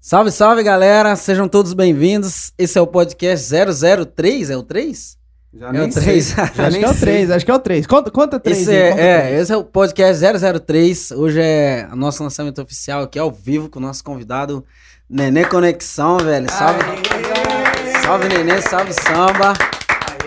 Salve, salve, galera. Sejam todos bem-vindos. Esse é o podcast 003, é o 3? Já É nem o sei. 3. Já acho nem que é o sei. 3, acho que é o 3. Conta, conta 3 Esse aí, é, conta é, três. esse é o podcast 003. Hoje é o nosso lançamento oficial aqui ao vivo com o nosso convidado Nenê Conexão, velho. Salve. Salve, Nenê, salve samba.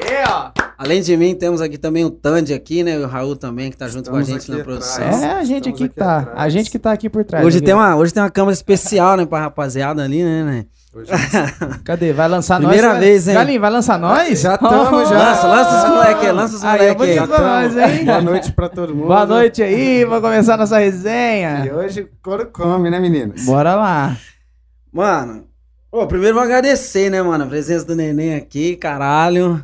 Aê, ó. Além de mim, temos aqui também o Tandy aqui, né? E o Raul também, que tá junto com a Estamos gente na produção. atrás. É a gente Estamos aqui que aqui tá. atrás. A gente que tá aqui por trás. Hoje aqui. tem, uma, hoje tem uma câmera especial, né, pra rapaziada ali, né, né? Hoje Cadê? Vai lançar Primeira nós? vez, hein? Galinho, vai lançar nós? Já tamo, já. Lança, lança os moleque aí, lança os moleque aí. nós, hein? Boa noite pra todo mundo. Boa noite aí, vamos começar nossa E resenha. hoje o couro come, né, meninos? Bora lá. Mano, ô, primeiro vou agradecer, né, mano? A presença do neném aqui, caralho.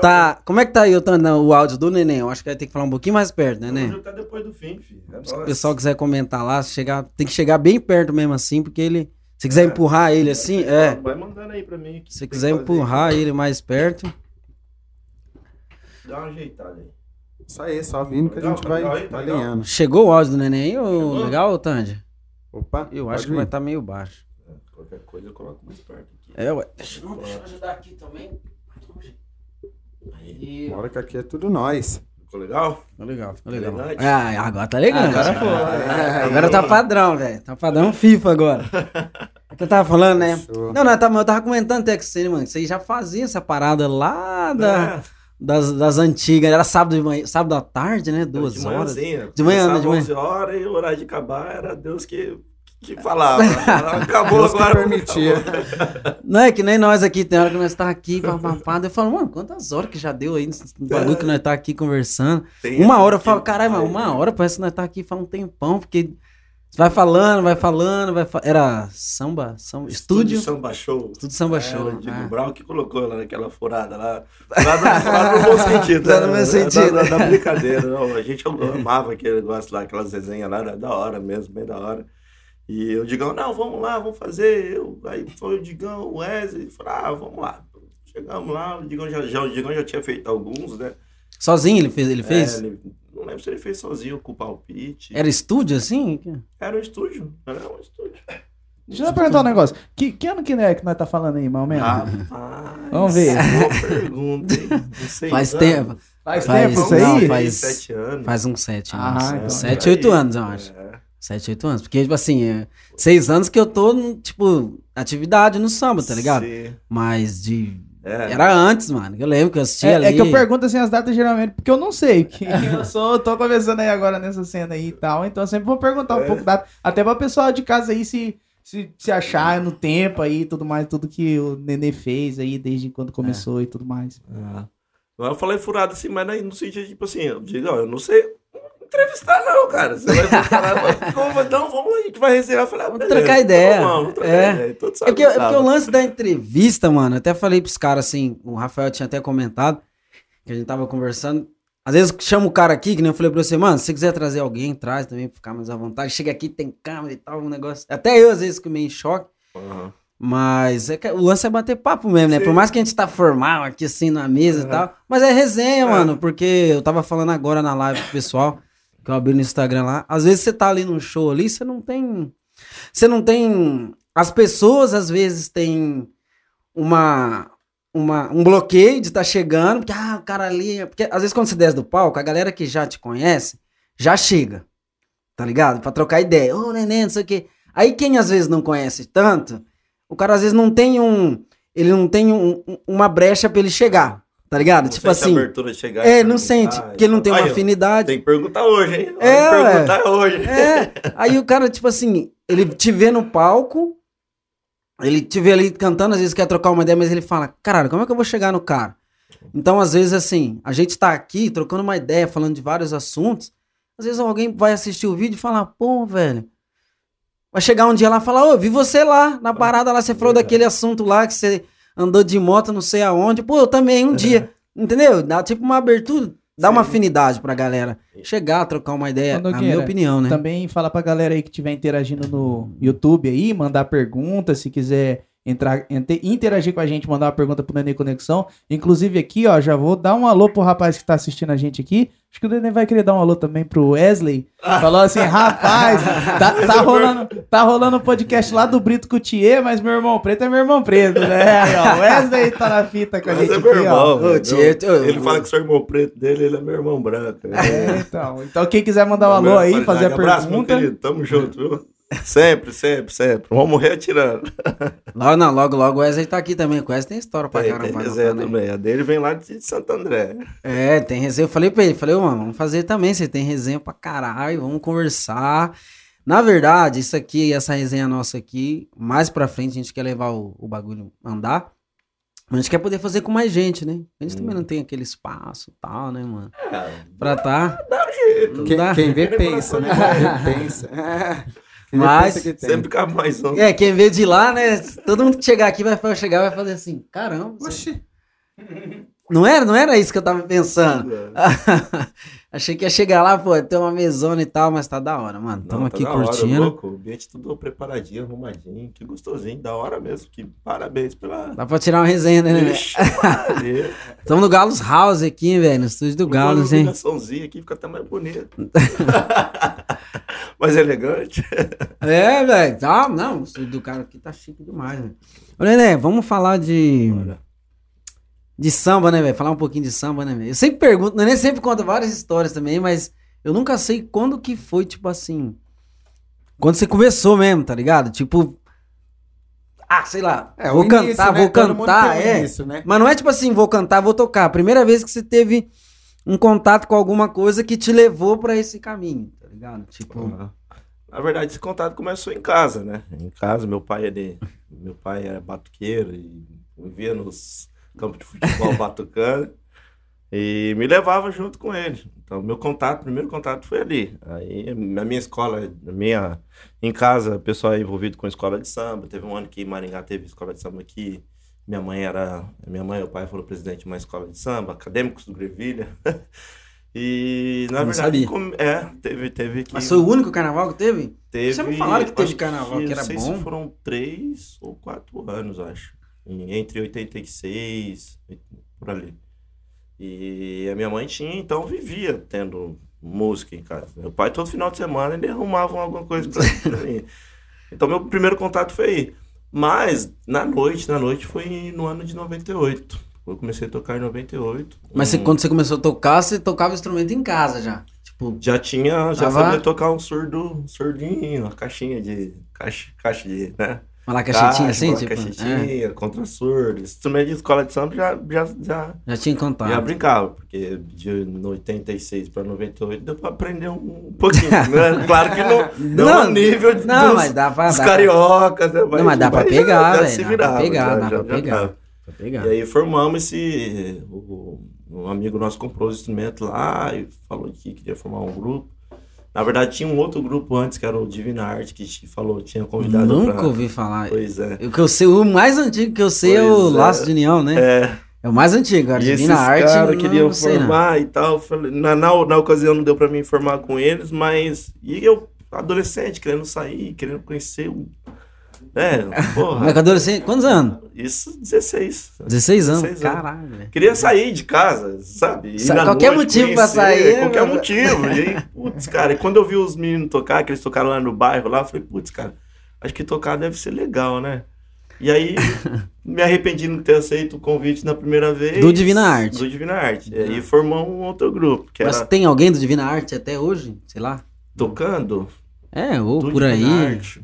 Tá, como é que tá aí Otano, o áudio do neném? Eu acho que vai ter que falar um pouquinho mais perto, né, né? tá depois do fim, filho. É Se o pessoal quiser comentar lá, chegar, tem que chegar bem perto mesmo assim, porque ele. Se quiser empurrar ele assim, é. Vai mandando aí pra mim. o que Se quiser empurrar ele mais perto. Dá uma ajeitada aí. Isso aí, só vindo que a gente vai, vai legal. alinhando. Chegou o áudio do neném aí, ô, legal, Tandy? Opa, Eu acho que vir. vai estar meio baixo. É, Qualquer coisa eu coloco mais perto aqui. É, ué. Deixa, não, deixa eu ajudar aqui também. Aí. Bora que aqui é tudo nós. Ficou legal? Ficou legal, ficou legal. Ah, agora tá legal. Agora foi. Agora tá padrão, velho. Tá padrão FIFA agora. É que eu tava falando, né? Show. Não, não, eu tava, eu tava comentando até com você, mano. Vocês já faziam essa parada lá da, É, das, das antigas. Era sábado de manhã, sábado à tarde, né? Duas de horas. manhãzinha. De manhã, né, de manhã. 11 horas e o horário de acabar era Deus que, que falava. Acabou Deus que agora. permitia. Não é que nem nós aqui, tem hora que nós tá aqui, papapá. Eu falo, mano, quantas horas que já deu aí nesse bagulho que nós tá aqui conversando. Tem Uma hora eu falo, caralho, mas uma hora parece que nós tá aqui faz um tempão, porque vai falando, vai falando, vai fa... Era samba, samba estúdio, Samba Show. estúdio samba É, show. o Diego ah. Brown que colocou lá naquela furada lá. Lá no, no bom sentido. Lá no né? meu Da- sentido. Da, da brincadeira. Não, a gente amava aquele negócio lá, aquelas resenhas lá, era da hora mesmo, bem da hora. E o Digão, não, vamos lá, vamos fazer. Eu, aí foi o Digão, o Wesley, falou, ah, vamos lá. Chegamos lá, o Digão já, já, o Digão já tinha feito alguns, né? Sozinho ele fez? Ele fez? É, ele- não lembro se ele fez sozinho com o palpite. Era estúdio assim? Era um estúdio, era um estúdio. Deixa eu perguntar um negócio. Que, que ano que é que nós tá falando aí, mais ou menos? Rapaz, Vamos ver. Boa pergunta, hein? Não sei Faz não. tempo. Faz, faz- tempo isso não, aí? faz- Sete anos. Faz uns sete Ah, anos. então, sete, oito aí. anos, eu acho. É. Sete, oito anos. Porque, tipo assim, é seis anos que eu tô, tipo, atividade no samba, tá ligado? Sim. Mas de. É. Era antes, mano. Eu lembro que eu assistia É, ali. é que eu pergunto assim as datas geralmente, porque eu não sei. Que eu sou, tô começando aí agora nessa cena aí e tal. Então eu sempre vou perguntar um É. pouco data. Até pra pessoal de casa aí se, se, se achar no tempo aí e tudo mais, tudo que o Nenê fez aí desde quando começou e tudo mais. Eu falei furado assim, mas aí no sentido, tipo assim, eu digo, ó, eu não sei entrevistar não, cara. Você vai falar, como, não, vamos lá, a gente vai resenhar. Eu falei, ah, Vamos trocar ideia. Vamos, vamos trocar É. ideia. É porque, é que porque o lance da entrevista, mano, eu até falei pros caras assim, o Rafael tinha até comentado, que a gente tava conversando. Às vezes chama o cara aqui, que nem eu falei pra você, mano, se você quiser trazer alguém, traz também pra ficar mais à vontade. Chega aqui, tem câmera e tal, um negócio. Até eu, às vezes, fico meio em choque. Aham. Mas é o lance é bater papo mesmo, né? Sim. Por mais que a gente tá formal aqui assim na mesa e Aham. tal. Mas é resenha, É. mano. Porque eu tava falando agora na live pro pessoal, que eu abri no Instagram lá. Às vezes você tá ali num show ali, você não tem. Você não tem. As pessoas às vezes têm uma. Uma, um bloqueio de estar chegando, porque ah, o cara ali. Porque às vezes quando você desce do palco, a galera que já te conhece já chega. Tá ligado? Pra trocar ideia. Ô, neném, não sei o quê. Aí quem às vezes não conhece tanto, o cara às vezes não tem um. Ele não tem um- um- uma brecha pra ele chegar. Tá ligado? Não tipo assim. abertura chegar É, não sente. e Porque ele não tem uma Aí, afinidade. Tem que perguntar hoje, hein? É, perguntar hoje. É. Aí o cara, tipo assim, ele te vê no palco, ele te vê ali cantando, às vezes quer trocar uma ideia, mas ele fala, caralho, como é que eu vou chegar no cara? Então, às vezes, assim, a gente tá aqui trocando uma ideia, falando de vários assuntos. Às vezes alguém vai assistir o vídeo e falar, pô, velho. Vai chegar um dia lá e falar, ô, vi você lá, na parada lá, você falou Verdade. daquele assunto lá que você andou de moto, não sei aonde. Pô, eu também, um dia. Entendeu? Dá tipo uma abertura, dá uma Sim. afinidade pra galera chegar, trocar uma ideia, na minha opinião, né? Também fala pra galera aí que estiver interagindo no YouTube aí, mandar perguntas, se quiser entrar, interagir com a gente, mandar uma pergunta pro Nenê Conexão. Inclusive aqui, ó, já vou dar um alô pro rapaz que tá assistindo a gente aqui. Acho que o Nenê vai querer dar um alô também pro Wesley. Falou assim, rapaz, tá, tá rolando, tá rolando um podcast lá do Brito Coutier, mas meu irmão preto é meu irmão preto, né? O Wesley tá na fita com a gente é aqui, irmão, ó. eu- Ele fala que sou irmão preto dele, ele é meu irmão branco. né? É, então. Então, quem quiser mandar um alô aí, fazer a Abraço, meu pergunta. querido. Tamo junto, viu? Sempre, sempre, sempre. Vamos morrer atirando. Logo, não, logo, logo o Wesley tá aqui também. O Wesley tem história pra Tem, caramba. tem resenha né? também. A dele vem lá de Santo André. É, tem resenha. Eu falei pra ele, falei, ô, mano, vamos fazer também. Você tem resenha pra caralho, vamos conversar. Na verdade, isso aqui, essa resenha nossa aqui, mais pra frente, a gente quer levar o, o bagulho andar. Mas a gente quer poder fazer com mais gente, né? A gente também não tem aquele espaço e tal, né, mano? Pra tá. Dá um jeito. Quem, Dá. quem vê, pensa, né? Quem vê, pensa. Mas pensa que tem. Sempre cabe mais um. É, quem vê de lá, né? Todo mundo que chegar aqui vai chegar e vai fazer assim, caramba. Oxi. Não era, não era isso que eu tava pensando. Achei que ia chegar lá, pô, ter uma mesona e tal, mas tá da hora, mano. Não, Tamo tá aqui da hora, curtindo. louco. O ambiente tudo preparadinho, arrumadinho. Que gostosinho, da hora mesmo. Que parabéns pela... Dá pra tirar uma resenha, né, né? Ixi, Maria. Tamo no Galos House aqui, velho, no estúdio do Galos, Uma hein? iluminaçãozinha aqui fica até mais bonito. mais elegante. É, velho. Tá, não, o estúdio do cara aqui tá chique demais, velho. Ô, Nenê, vamos falar de. De samba, né, velho? Falar um pouquinho de samba, né, velho? Eu sempre pergunto, o Nenê sempre conta várias histórias também, mas eu nunca sei quando que foi, tipo assim. Quando você começou mesmo, tá ligado? Tipo. Ah, sei lá. É, vou início, cantar, né? vou Todo cantar, é. início, né? Mas não é tipo assim, vou cantar, vou tocar. Primeira vez que você teve um contato com alguma coisa que te levou pra esse caminho, tá ligado? Tipo. Na verdade, esse contato começou em casa, né? Em casa, meu pai, ele, meu pai era batuqueiro e vivia nos campos de futebol batucando e me levava junto com ele. Então, meu contato, primeiro contato foi ali. Aí, na minha escola, na minha, em casa, o pessoal é envolvido com escola de samba. Teve um ano que em Maringá teve escola de samba aqui. Minha mãe era, minha mãe e o pai foram presidente de uma escola de samba, acadêmicos do Grevilha. E, na Eu verdade, é, teve, teve que... Mas foi o único carnaval que teve? Teve, Já me falaram que teve carnaval, que era não sei bom. se foram três ou quatro anos, acho. Entre 86, por ali. E a minha mãe tinha, então vivia tendo música em casa. Meu pai, todo final de semana, ele arrumava alguma coisa pra, mim. Então, meu primeiro contato foi aí. Mas, na noite, na noite foi no ano de 98. Eu comecei a tocar em 98. Mas você, quando você começou a tocar, você tocava instrumento em casa já. Tipo, Já tinha, já Tava- sabia tocar um surdo, um surdinho, uma caixinha de, caixa, caixa de, né? Uma caixetinha Caixa, assim, uma tipo. é, contra surdo. Instrumento de escola de samba já, já, já, já tinha contato. já brincava, porque de 86 para 98 deu para aprender um, pouquinho. né? Claro que não, não, Não, ao nível de- Não, dos, mas dá pra. dos dá pra- cariocas. Né? Não, mas dá pra já- pegar, velho. Dá pra virava, pegar, já- dá pra já pegar. pra pegar. E aí formamos esse. O, um amigo nosso comprou os instrumentos lá e falou que queria formar um grupo. Na verdade, tinha um outro grupo antes, que era o Divina Arte, que te falou, tinha convidado Nunca pra... ouvi falar. Pois é. O que eu sei, o mais antigo que eu sei é o Pois é. Laço de União, né? É, É o mais antigo, a Divina Arte. caras não- queriam não sei, não. formar e tal. Na, na, na ocasião não deu pra mim informar com eles, mas... E eu, adolescente, querendo sair, querendo conhecer o... É, porra. Mas com adolescente, quantos anos? Isso, 16. 16 anos. 16 anos. Caralho. Queria sair de casa, sabe? Ir Sa- na qualquer noite, motivo pra conhecer, sair, né, Qualquer mano? motivo. E aí, putz, cara, e quando eu vi os meninos tocar, que eles tocaram lá no bairro, lá, eu falei, putz, cara, acho que tocar deve ser legal, né? E aí, me arrependi de não ter aceito o convite na primeira vez. Do Divina Arte. Do Divina Arte. E aí formou um outro grupo, que Mas era tem alguém do Divina Arte até hoje? Sei lá. tocando. É, ou do por Divina aí. Arte.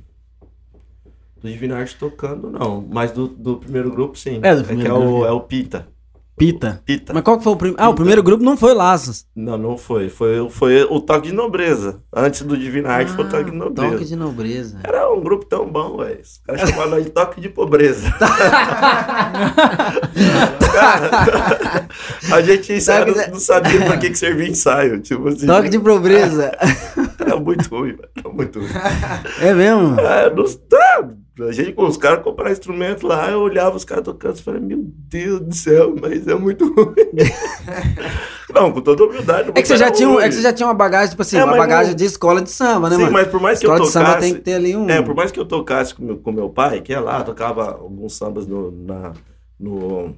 Do Divina Arte tocando, não. Mas do, do primeiro grupo, sim. É, do que primeiro é o, grupo. é o Pita. Pita. Pita. Mas qual que foi o primeiro? Ah, o primeiro grupo não foi Laços. Não, não foi. Foi, foi o Toque de Nobreza. Antes do Divina Arte foi o Toque de Nobreza. Ah, Toque de Nobreza. Era um grupo tão bom, velho. Os caras chamavam nós de Toque de Pobreza. Cara, a gente ensaio, não, não sabia pra que, que servia ensaio. Tipo assim. Toque de pobreza. Era muito ruim, velho. Era muito ruim. É mesmo? É, nos, tá, a gente, os caras compraram instrumento lá, eu olhava os caras tocando e falei, meu Deus do céu, mas é muito ruim. não, com toda humildade. É que você já tinha, um- é que você já tinha uma bagagem, tipo assim, É, uma mas bagagem não- de escola de samba, né, Sim, mano? mas por mais que eu escola de samba tocasse... tem que ter ali um. É, por mais que eu tocasse com meu, com meu pai, que é lá, tocava alguns sambas no, na, no,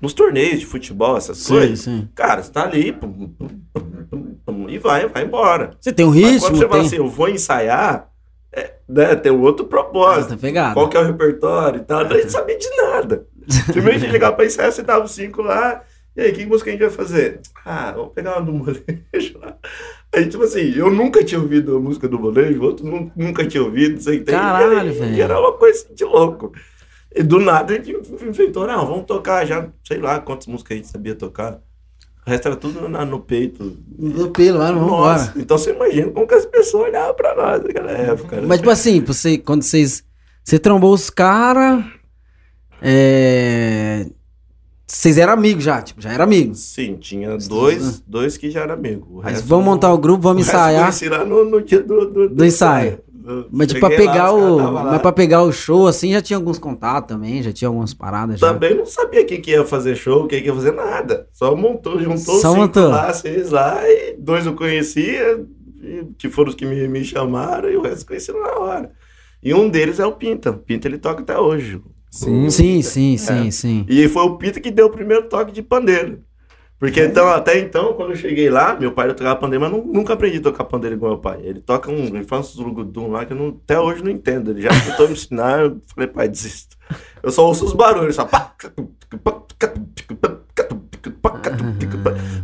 nos torneios de futebol, essas Sim, coisas. sim. Cara, você tá ali pum, pum, pum, e vai, vai embora. Você tem um Mas ritmo, quando você fala tem. assim, eu vou ensaiar, é, né, tem um outro Ah, propósito. tá pegado. Qual que é o repertório e tal. Não sabia de nada. Simplesmente a gente ligava pra ensaiar, você dava os cinco lá. E aí, que música a gente vai fazer? Ah, vamos pegar uma do molejo lá. Aí, tipo assim, eu nunca tinha ouvido a música do molejo, o outro nu- nunca tinha ouvido, você entende? Caralho, velho. E era uma coisa de louco. E do nada a gente inventou, não, vamos tocar já, sei lá quantas músicas a gente sabia tocar. O resto era tudo na- no peito. Do pelo, mano, vamos embora. Então você imagina como que as pessoas olhavam pra nós naquela época. né? Mas, tipo assim, você, quando vocês. Você trombou os caras. É. Vocês eram amigos já, tipo, já eram amigos. Sim, tinha dois, dois que já eram amigos. Mas resto vamos montar o grupo, vamos o resto ensaiar. conheci lá no, no dia do, do, Do ensaio. Eu Mas tipo, pra cheguei lá, pegar caras o. lá. Mas pra pegar o show, assim, já tinha alguns contatos também, já tinha algumas paradas já. Também não sabia quem que ia fazer show, quem que ia fazer nada. Só montou, juntou Só cinco montou. lá, seis lá, e dois eu conhecia, que foram os que me, me chamaram, e o resto conheci na hora. E um deles é o Pinta. O Pinta ele toca até hoje. Sim. Sim, sim, É. sim, sim. E foi o Pinta que deu o primeiro toque de pandeiro. Porque então, até então, quando eu cheguei lá, meu pai tocava pandeiro, mas nu- nunca aprendi a tocar pandeiro igual meu pai. Ele toca um, ele faz uns lugudum lá que eu não- até hoje não entendo. Ele já tentou me ensinar, eu falei, pai, desisto. Eu só ouço os barulhos, só. pá,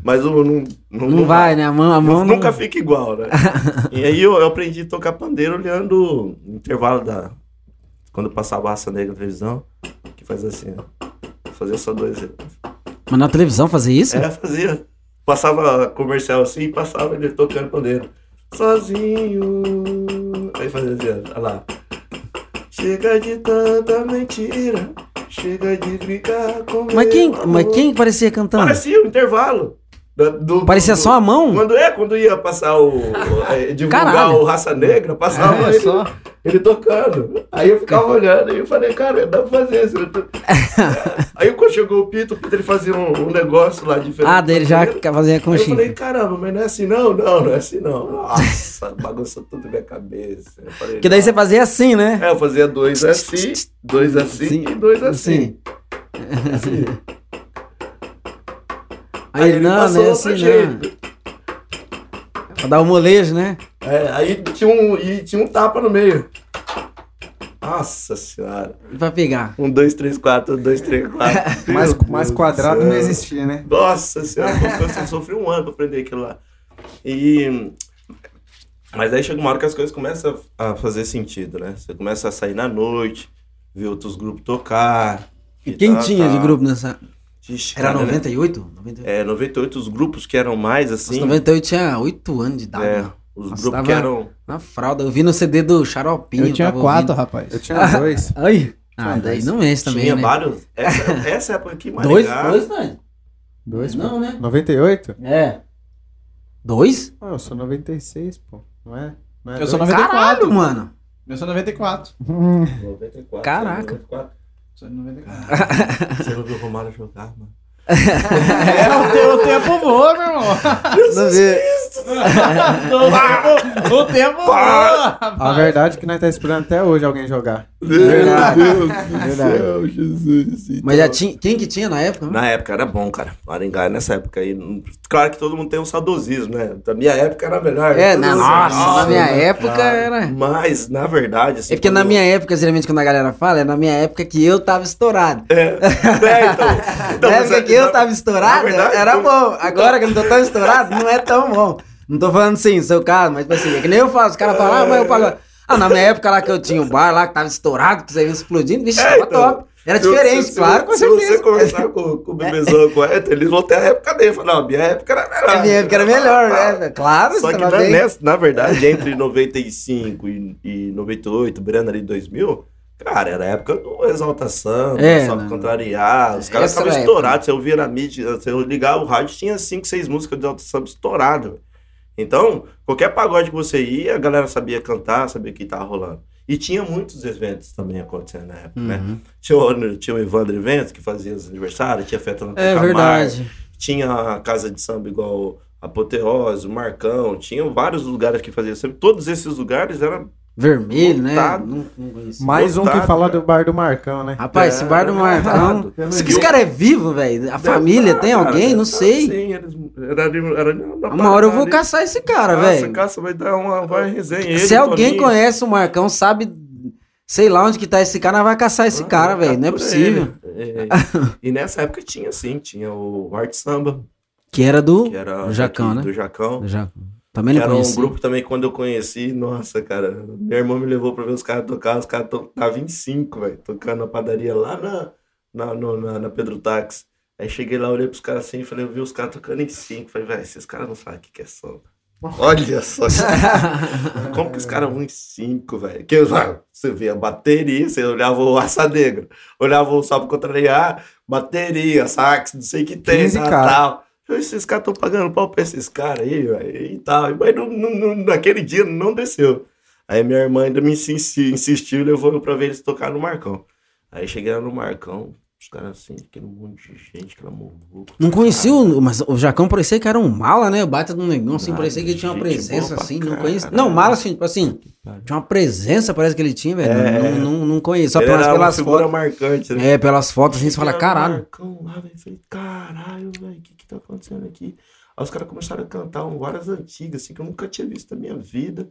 Mas eu não, não, Não vai, né? A mão, a mão não- Nunca fica igual, né? e aí eu, eu aprendi a tocar pandeiro olhando o intervalo da. Quando eu passava a raça negra na televisão, que faz assim, ó. Fazia só dois. Mas na televisão fazer isso? É, fazia. Passava comercial assim e passava ele tocando pandeiro. Sozinho. Aí fazia assim, olha lá. Chega de tanta mentira. Chega de brincar com Mas quem, mas quem parecia cantando? Parecia o intervalo. Da- do- Parecia do- só a mão? Quando é, quando ia passar o. é, divulgar Caralho. o Raça Negra, passava Olha ele, só. ele tocando. Aí eu ficava olhando e eu falei, cara, dá pra fazer isso. Eu tô- Aí quando chegou o Pito, o Pito ele fazia um, um negócio lá diferente. Ah, dele já fazia eu conchinha. falei, caramba, mas não é assim não? Não, não é assim não. Nossa, bagunçou tudo na minha cabeça. Eu falei, Porque daí você fazia assim, né? É, eu fazia dois assim, dois assim Sim. e dois assim. Assim. Assim. Aí ele, não, não passou é outro assim, não. jeito. Pra dar o molejo, né? É, aí tinha um, e tinha um tapa no meio. Nossa senhora. E Pra pegar. Um, dois, três, quatro, um, dois, três, quatro. Mais, mais quadrado do não existia, né? Nossa senhora, eu sofri um ano pra aprender aquilo lá. E. Mas aí chega uma hora que as coisas começam a fazer sentido, né? Você começa a sair na noite, ver outros grupos tocar. E quem tal, tinha de tal. grupo nessa. Ixi, Era cara, né? 98? 98. É, 98, os grupos que eram mais Nossa, assim. 98 tinha 8 anos de idade. é, os Nossa, grupos que eram. Na fralda. Eu vi no CD do Xaropinho. Eu tinha tava quatro, ouvindo. rapaz. Eu tinha dois. Ai. Ah, Tinha daí dois. não mexe também, tinha né? vários. Essa, essa época aqui, Dois? Maringá, Dois, né? Dois, Não, pô. né? 98? É. Dois? Ah, eu sou 96, pô. Não é? Não é Eu sou dois? 94. Caralho, mano. Eu sou 94. Hum, 94, Caraca. 94. Sou 94. Você não viu o Romário jogar, mano? É, o, te- o tempo voa, meu irmão. Não vê. o, tempo, voa. A verdade é que nós tá esperando até hoje alguém jogar. Verdade. Meu Deus do Verdade. céu, Jesus. Mas já tinha. Quem que tinha na época? né? Na época era bom, cara. Maringá, nessa época aí. Claro que todo mundo tem um saudosismo, né? Da minha época era melhor. É, na mundo- nossa, na minha né? época Cara, era. Mas, na verdade, assim. É porque na quando- minha época, geralmente, quando a galera fala, é na minha época que eu tava estourado. É, é, então. então na mas época é- que eu tava estourado, verdade, era bom. Agora que eu não tô tão estourado, não é tão bom. Não tô falando assim, seu caso, mas tipo assim, é que nem eu faço. Os caras falam, ah, mas eu pago. Ah, na minha época lá que eu tinha um bar lá que tava estourado, que você ia explodindo, vixe, É, tava então. top. Era Se- diferente, se- claro, com se certeza. você conversar com, com o bebezão, com o Eto, eles vão ter a época dele. Falar, não, minha época era melhor. A minha época era melhor, né? Claro, Só que na, nessa- na verdade, entre 95 e, e 98, beirando ali 2000, cara, era a época do Exaltação, É, só né? contrariar. Os caras estavam estourados. Você ouvia na mídia, você ligar o rádio, tinha 5, 6 músicas de Exaltação estourado. Então, qualquer pagode que você ia, a galera sabia cantar, sabia o que tava rolando. E tinha muitos eventos também acontecendo na época, né? Uhum. Tinha o, tinha o Evandro Eventos, que fazia os aniversários, tinha festa no É verdade. tinha a casa de samba igual Apoteose, o Marcão, tinha vários lugares que faziam samba. Todos esses lugares eram. Vermelho, né? Lotado. Não, não. Mais um que Lotado, fala cara. do bar do Marcão, né? Rapaz, esse bar do Marcão. Eu não Esse, cara é vivo, velho? A família tem Cara, alguém? Não sei. Sim, eles, era, Uma hora eu vou caçar esse cara, velho. caça vai dar uma vai resenha. Ele, Se alguém Toninho. conhece o Marcão, sabe, sei lá onde que tá esse cara, nós vai caçar esse Ah, cara, velho. Não é possível. ele. É, e nessa época tinha sim, tinha o Arte Samba, Que era do, que era do Jacão, né? Do Jacão. do Jacão. Também não era um conheci. grupo também, quando eu conheci, nossa, cara, minha irmã me levou pra ver os caras tocar, os caras tocavam em cinco, velho, tocando na padaria lá na, na, no- na, na Pedro Táxi. Aí cheguei lá, olhei pros caras assim, falei, eu vi os caras tocando em cinco. Falei, velho, esses caras não sabem o que que é samba. Olha só, como que os caras vão em cinco, velho? Que ah, você vê a bateria, você olhava o assadeiro, olhava o pra contrariar, bateria, sax, não sei o que tem, 15 tal, Esses caras estão pagando pau pra esses caras aí, velho, e tal. Mas não- naquele dia não desceu. Aí minha irmã ainda me insisti- insistiu levou eu pra ver eles tocar no Marcão. Aí lá no Marcão, os caras assim, aquele monte de gente, aquela muvuca. Não conhecia o. Mas o Jacão parecia que era um mala, né? O baita do negão, assim, Nada, parecia que ele tinha uma gente presença, assim. Não conhecia. Não, mala, assim, tipo assim. Tinha uma presença, parece que ele tinha, velho. É. Não, não, não conheço. Só pelas, pelas fotos. marcante, né? É, pelas fotos, assim, você fala, caralho. Marcão lá, velho, falei, caralho, velho, o que que tá acontecendo aqui? Aí os caras começaram a cantar um, várias antigas, assim, que eu nunca tinha visto na minha vida.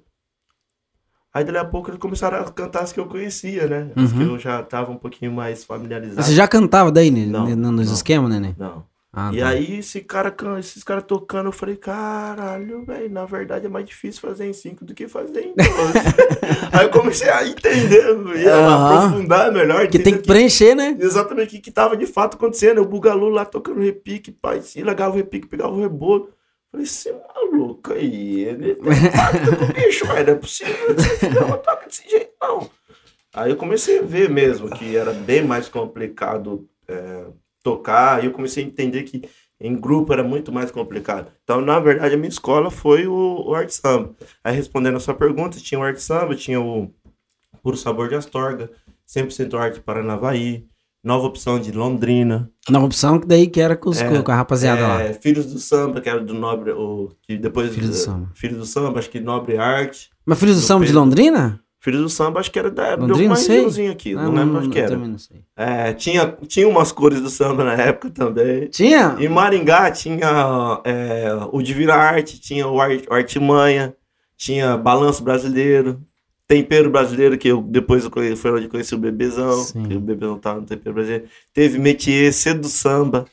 Aí, dali a pouco, eles começaram a cantar as que eu conhecia, né? As que Uhum. eu já tava um pouquinho mais familiarizado. Você já cantava daí, né? Não, no- nos não. esquemas, né? né? Não. Ah, e tá. aí, esse cara, esses caras tocando, eu falei, caralho, velho, na verdade é mais difícil fazer em cinco do que fazer em 12. aí eu comecei a entender, e a aprofundar melhor. Que tem entender que preencher, né? Exatamente o que, que tava de fato acontecendo. O Bugalu lá tocando repique, pai, se largava o repique, pegava o rebolo. Falei, você é maluco aí, ele tem pacto com o bicho, mas não é possível, não toca desse jeito, não. Aí eu comecei a ver mesmo que era bem mais complicado é, tocar, e eu comecei a entender que em grupo era muito mais complicado. Então, na verdade, a minha escola foi o, o Arte Samba. Aí, respondendo a sua pergunta, tinha o Arte Samba, tinha o Puro Sabor de Astorga, 100% Arte Paranavaí, Nova Opção de Londrina, Nova opção que daí que era com, os- É, com a rapaziada lá. é, Filhos do Samba, que era do Nobre, o, que depois... Filhos do Samba. Filhos do Samba, acho que Nobre Arte. Mas Filhos do do Samba de Pedro. Londrina? Filhos do Samba, acho que era da de uma sei. regiãozinha aqui, Ah, não lembro onde que era. também não sei. É, tinha, tinha umas cores do samba na época também. Tinha? Em Maringá tinha é, o Divina Arte, tinha o Ar- o Artimanha, tinha Balanço Brasileiro, Tempero Brasileiro, que eu depois eu conheci, foi onde eu conheci o Bebezão, Sim. que o Bebezão tava no Tempero Brasileiro. Teve Metier, Cedo Samba.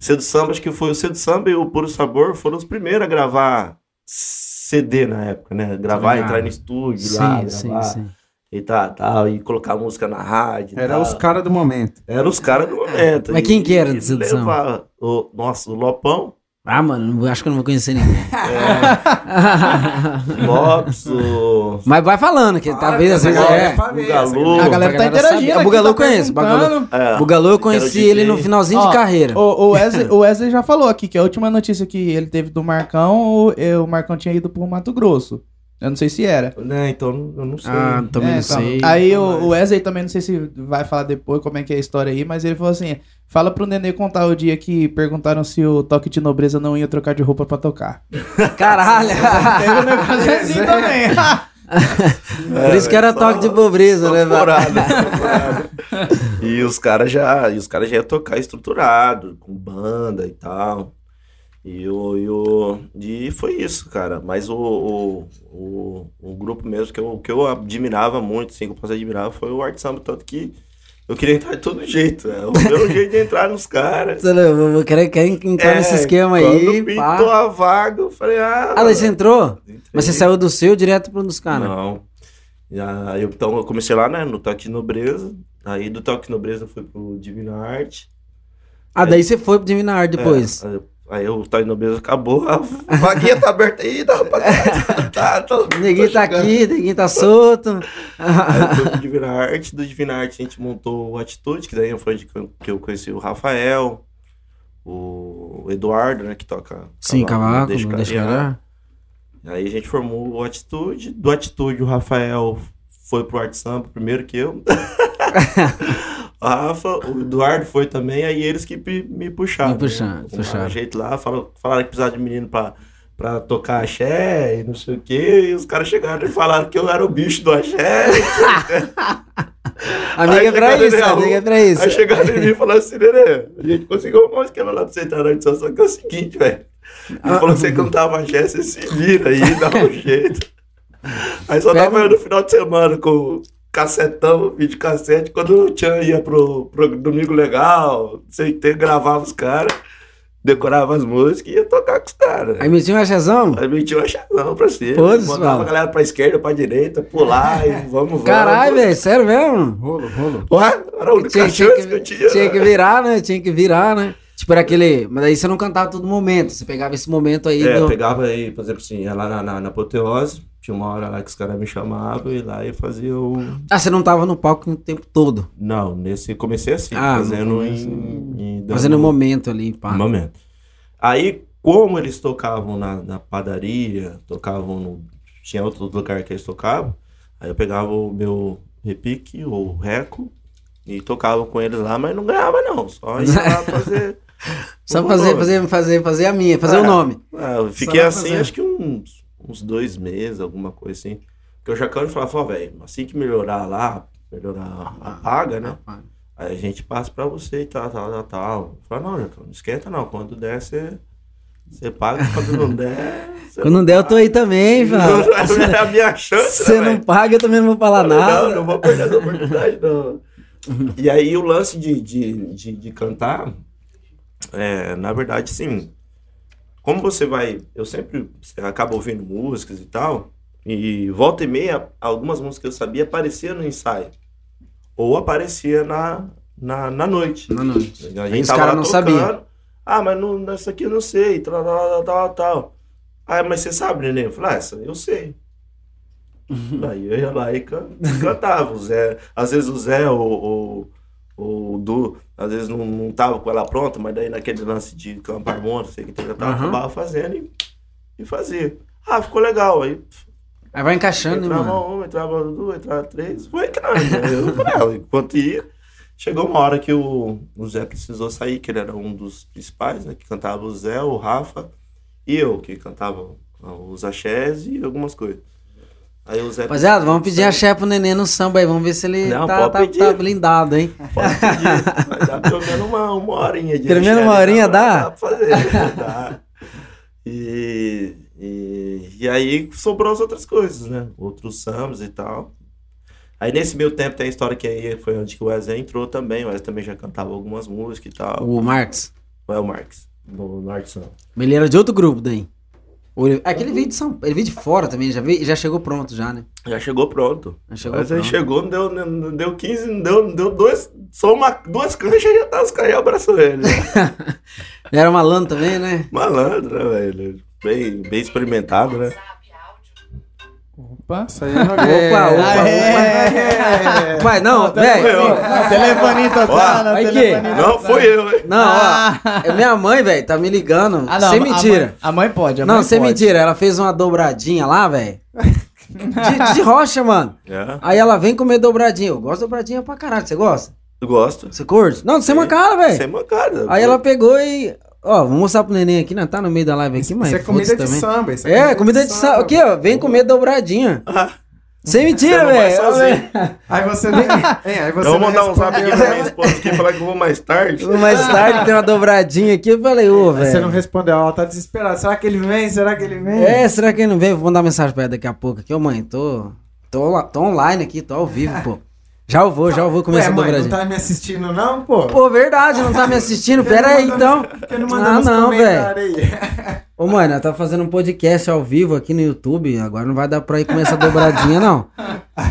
Cedo Samba, acho que foi o Cedo Samba e o Puro Sabor foram os primeiros a gravar CD na época, né? Gravar, entrar no estúdio lá, Sim, sim, gravar sim. e tal, tal, e colocar música na rádio. Era tal. os caras do momento. Eram os caras do momento. Mas quem E- que era do Cedo Samba? O, nossa, o Lopão, Ah, mano, acho que eu não vou conhecer ninguém. Lopes, o Mas vai falando, que talvez às vezes é. é Bugalu. A galera tá interagindo. O Bugalu tá eu conheço, perguntando. É, eu conheci ele no finalzinho Ó, de carreira. O, o Wesley, o Wesley já falou aqui que a última notícia que ele teve do Marcão, o, o Marcão tinha ido pro Mato Grosso. Eu não sei se era. Né, então eu não sei. Ah, também É, não então, sei. Aí o, o Wesley também, não sei se vai falar depois como é que é a história aí, mas ele falou assim: fala pro Nenê contar o dia que perguntaram se o toque de nobreza não ia trocar de roupa pra tocar. Caralho! Teve um negócio assim também. Por isso que era toque de pobreza, né, velho? E os caras já, e os caras já iam tocar estruturado, com banda e tal. E, o, e, o, e foi isso, cara. Mas o, o, o, o grupo mesmo que eu, que eu admirava muito, assim, que eu posso admirar, foi o Art Samba, tanto que eu queria entrar de todo jeito. É o meu jeito de entrar nos caras. Eu querer, querer entrar nesse esquema aí. É, Quando pá. pintou a vaga, eu falei, ah. Ah, você entrou? entrei. Mas você saiu do seu direto pro dos caras. Não. Já, eu, então eu comecei lá, né, no Toque Nobreza. Aí do Toque Nobreza eu fui pro Divina Arte. Ah, daí você foi pro Divina Arte depois. É, aí, aí o Nobreza acabou, a vaguinha tá aberta aí, dá rapaziada. tá, tô, Ninguém tô tá aqui, ninguém tá solto. Aí pro Divina Arte. Do Divina Arte a gente montou o Atitude, que daí foi onde que eu- conheci o Rafael, o Eduardo, né, que toca Sim, cavaco, deixa, Deixa olhar. Aí a gente formou o Atitude. Do Atitude, o Rafael foi pro Arte Samba primeiro que eu. Rafa, o Eduardo foi também, aí eles que me puxaram. Me puxaram, né? puxaram. Um jeito lá, falaram que precisava de menino pra, pra tocar axé e não sei o quê. E os caras chegaram e falaram que eu era o bicho do axé. Amiga Aí é pra isso, rua, amiga é pra isso. Aí chegaram em mim e falaram assim, Nenê, a gente conseguiu um esquema lá pra você entrar na edição, só que é o seguinte, velho. Ele Ah. falou que você cantava axé, você se vira aí, dá um jeito. Aí só Pega tava eu no final de semana com cassetão, vídeo cassete, quando o Tchan ia pro, pro Domingo Legal, sei o que, gravava os caras, decorava as músicas e ia tocar com os caras. Aí metia um achazão? Aí metia uma chazão pra cima, Foda-se, mandava mano. a galera pra esquerda, pra direita, pular e vamos, vamos. Caralho, velho, sério mesmo? Rolo, rolo. Ué, era a única chance que eu que, tinha. tinha que virar, né? Tinha que virar, né? Tipo, era aquele. Mas aí você não cantava todo momento. Você pegava esse momento aí. É, do- pegava aí, por exemplo, assim, ia lá na, na, na apoteose, tinha uma hora lá que os caras me chamavam e lá eu fazia o. Ah, você não tava no palco o tempo todo. Não, nesse comecei assim, Ah, fazendo em, em dando- Fazendo o momento ali, pá. no momento. Aí, como eles tocavam na, na padaria, tocavam no. Tinha outro lugar que eles tocavam, aí eu pegava o meu repique, ou reco, e tocava com eles lá, mas não ganhava não, só ia lá fazer. Só fazer, fazer, fazer, fazer a minha, fazer É. o nome. Ah, eu fiquei assim, fazer. acho que uns, uns dois meses, alguma coisa assim. Porque o Jacão falava, ó, velho, assim que melhorar lá, melhorar a paga, né? Aí a gente passa pra você e tal, tal, tal, tal. Falei, não, Jacão, não esquenta não. Quando der, você, você paga. Quando não der. Quando não der, eu tô aí também, Não, velho. é a minha chance, Você né, não velho? paga, eu também não vou falar Não, nada. não vou perder essa oportunidade, não. E aí o lance de, de, de, de cantar, é, na verdade, sim. Como você vai. Eu sempre acaba ouvindo músicas e tal. E volta e meia, algumas músicas que eu sabia apareciam no ensaio. Ou aparecia na, na, na noite. Na noite. A Aí gente os tava caras não tocando. sabiam. Ah, mas não, nessa aqui eu não sei. Tal, tal, tal, tal. Ah, mas você sabe, neném? Eu falei, ah, essa eu sei. Aí eu ia lá e can- cantava. O Zé, às vezes o Zé ou o, o Du, às vezes não, não tava com ela pronta, mas daí naquele lance de campo harmônico, sei que tava, Aham. acabava fazendo e, e fazia. Ah, ficou legal. Aí Aí vai encaixando, entrava mano? um, entrava duas, entrava três, foi entrando. né? Eu falei, ah, enquanto ia, chegou uma hora que o, o Zé precisou sair, que ele era um dos principais, né? Que cantava o Zé, o Rafa e eu, que cantava ah, os axés e algumas coisas. Aí o Zé. Rapaziada, vamos pedir saiu. axé pro neném no samba aí. Vamos ver se ele Não, tá, tá, tá blindado, hein? Pode pedir. Vai dar pelo menos uma, uma horinha de Pelo menos uma horinha dá? Dá pra fazer, dá. E, e, e aí sobrou as outras coisas, né? Outros sambas e tal. Aí nesse meio tempo tem a história que aí foi onde que o Wesley entrou também. O Wesley também já cantava algumas músicas e tal. O Marx. O El Marques, no Norte Samba. Ele era de outro grupo daí. Ou ele- Aquele vídeo de São Ele veio de fora também, já, veio, já chegou pronto já, né? Já chegou pronto. Já chegou Mas aí pronto. chegou, não deu, não deu 15, não deu, não deu dois, só uma, duas canchas e já tá, os caras abraçou ele. Ele era malandro também, né? Malandro, né, velho? Bem, bem experimentado, né? Opa. Isso aí é Opa, opa, É. opa. Mas não, velho. Ó, Telefoninho tocando, telefoninho Não fui eu, hein? Não, ó. é Minha mãe, velho, tá me ligando. Ah, não, sem a- mentira. A mãe, a mãe pode, a não, mãe sem pode. mentira. Ela fez uma dobradinha lá, velho. De, de rocha, mano. É, Aí ela vem comer dobradinha. Eu gosto de dobradinha pra caralho. Você gosta? eu gosto. Você curte? Não, sem mancada, velho. Sem mancada. Aí ela pegou e. Ó, vou mostrar pro neném aqui, né? Tá no meio da live aqui, mas. Isso é comida de também. samba. Isso É, comida de samba. Aqui, ó. Vem comer dobradinha. Ah, Sem mentira, não velho. sozinho. Aí você nem. Hein, aí você eu vou mandar um zap aqui pra minha esposa aqui e falar que eu vou mais tarde. Mais tarde tem uma dobradinha aqui. Eu falei, ô, Aí Você não velho. respondeu, ela tá desesperada. Será que ele vem? Será que ele vem? É, será que ele não veio? Vou mandar mensagem pra ela daqui a pouco aqui. Ô, mãe, tô. Tô, tô online aqui, tô ao vivo, pô. Já eu vou, já eu vou comer Ué, mãe, não dobradinha. tá me assistindo não, pô? Pô, verdade, não tá me assistindo? Pera não aí, então. não Ah, não, aí? Ô, nós tá fazendo um podcast ao vivo aqui no YouTube. Agora não vai dar pra ir comer essa dobradinha, não.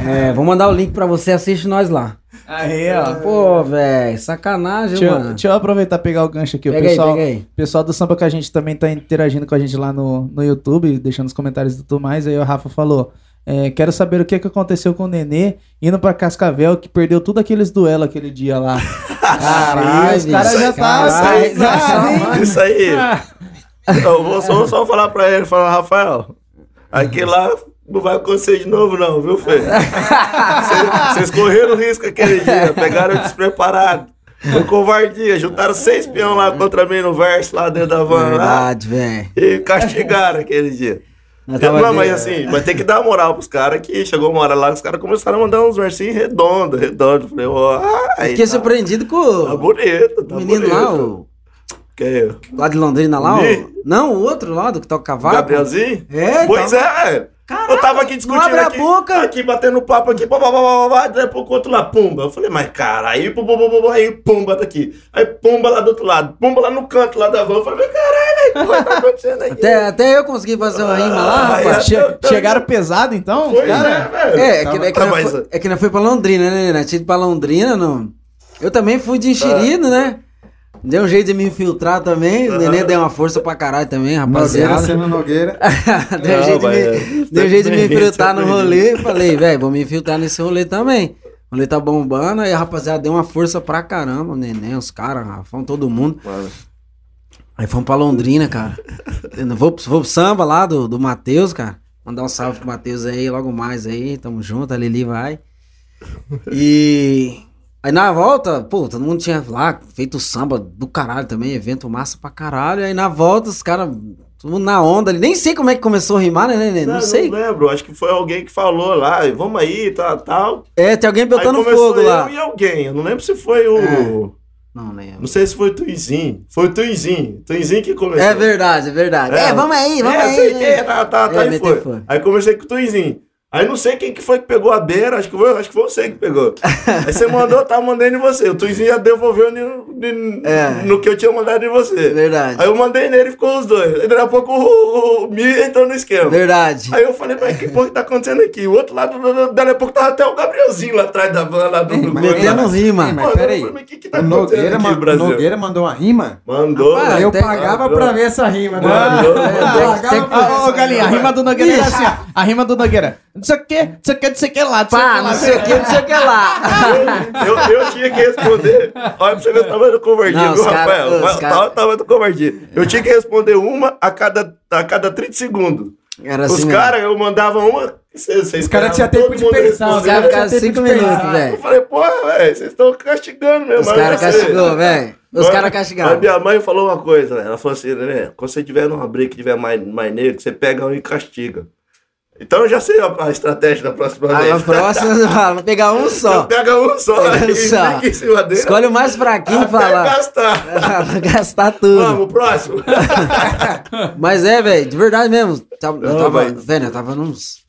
É, vou mandar o link pra você, assiste nós lá. Aí, ó. Pô, velho, sacanagem, Deixa eu, mano. deixa eu aproveitar e pegar o gancho aqui. O Pega aí, pessoal, pega aí. pessoal do samba que a gente também tá interagindo com a gente lá no, no YouTube, deixando os comentários e tudo mais. Aí o Rafa falou: é, Quero saber o que, que aconteceu com o Nenê indo pra Cascavel, que perdeu tudo aqueles duelos aquele dia lá. Caralho, os caras já tá caralho. hein? Isso aí. Eu vou só, só falar pra ele, falar, Rafael, Aquele lá não vai acontecer de novo, não, viu, Fê? Vocês- correram risco aquele dia, pegaram despreparado. Foi covardia, juntaram seis peão lá contra mim no verso, lá dentro da van. Verdade, velho. e castigaram aquele dia. Não, mas assim, vai ter que dar moral pros caras que chegou uma hora lá os caras começaram a mandar uns versinhos redondos, redondos. Falei, ó, Fiquei tá, surpreendido com tá o bonito, tá menino bonito. lá, o, Que, lá de Londrina lá, o, não, o outro lá do que toca cavalo. Gabrielzinho? É, Pois é, eu tava aqui discutindo abre a aqui, boca. aqui batendo papo aqui, pá, pá, pá, pá, pá, daí pouco outro lá, pumba. Eu falei, mas cara, aí, pum, pum, pum, aí pumba daqui. Aí pumba lá do outro lado, pumba lá no canto lá da van. Eu falei, caralho, o que tá acontecendo aqui? Até, até eu consegui fazer uma rima lá, Ah, rapaz. Chegaram pesado, então? Pois cara? é, velho. É, é que, é, que nós mas- foi, é que nós foi pra Londrina, né, né? Tinha ido pra Londrina, não. Eu também fui de enxerido, né? Deu um jeito de me infiltrar também. O Nenê deu uma força pra caralho também, Nogueira rapaziada. sendo Nogueira. deu um Não, jeito de deu um jeito de me sempre infiltrar no bem-vindo, rolê. Falei, velho, vou me infiltrar nesse rolê também. O rolê tá bombando. Aí a rapaziada deu uma força pra caramba. O Nenê, os caras, Rafão, todo mundo. Mano, Aí fomos pra Londrina, cara. Vou, pro- vou pro samba lá do, do Matheus, cara. Mandar um salve pro Matheus aí, logo mais aí. Tamo junto, a Lili vai. E aí na volta, pô, todo mundo tinha lá feito samba do caralho também, evento massa pra caralho. Aí na volta, os caras, todo mundo na onda ali. Nem sei como é que começou a rimar, né, Nenê? Não, Não, sei. Não lembro, acho que foi alguém que falou lá, vamos aí, tal, tal. É, tem alguém Aí botando fogo eu lá. e alguém, eu não lembro se foi o... É. Não lembro. Não sei se foi o Tuizinho. Foi o Tuizinho. Tuizinho que começou. É verdade, é verdade. É, vamos aí, vamos é, aí. sei né? que, tá, tá, tá, É, aí meteu foi. fogo. Aí comecei com o Tuizinho. Aí não sei quem que foi que pegou a beira, acho que foi, acho que foi você que pegou. Aí você mandou, tá mandando em você. O Tuizinho já devolveu no, no, É. no que eu tinha mandado em você. Verdade. Aí eu mandei nele e ficou os dois. Aí daqui a pouco o, o, o Mi entrou no esquema. Verdade. Aí eu falei, mas que porra que tá acontecendo aqui? O outro lado, daqui a pouco tava até o Gabrielzinho lá atrás da van, lá do... rima. Ei, mas peraí. eu falei, mas que que tá O Nogueira, acontecendo aqui, Brasil? Nogueira mandou uma rima? Mandou. Rapaz, né? eu tem- pagava Mandou. pra ver essa rima, né? Mandou. É, Ô, Galinha, a rima. rima do Nogueira era assim, ó. A rima do Nogueira. Não sei o que, não sei o que, não sei o que lá. Pá, não sei o que, não sei o que lá. Eu, eu tinha que responder. Olha pra você ver o tamanho do covardia, Não, viu, Rafael? Olha o cara- ta- tamanho do covardia. Eu tinha que responder uma a cada, a cada 30 segundos. Era Os assim caras, eu mandava uma. Os caras tinham tempo de pensar, Os caras ficaram Tinha tempo cinco de minutos, pensar. Eu velho. falei, porra, velho, vocês estão castigando mesmo. Os mas caras castigou, velho. Os Mas- caras Mas castigaram. minha mãe falou uma coisa, velho. Ela falou assim, né? Quando você tiver numa briga que tiver mais, mais negro, você pega um e castiga. Então eu já sei a, a estratégia da próxima Aí a vez. próxima, vou pegar um só. Pega um só Pega um só. em cima dele. Escolhe o mais fraquinho e fala. gastar. Gastar tudo. Vamos, próximo. Mas é, velho, de verdade mesmo. Tava, eu Não, tava, mas- velho, eu tava uns.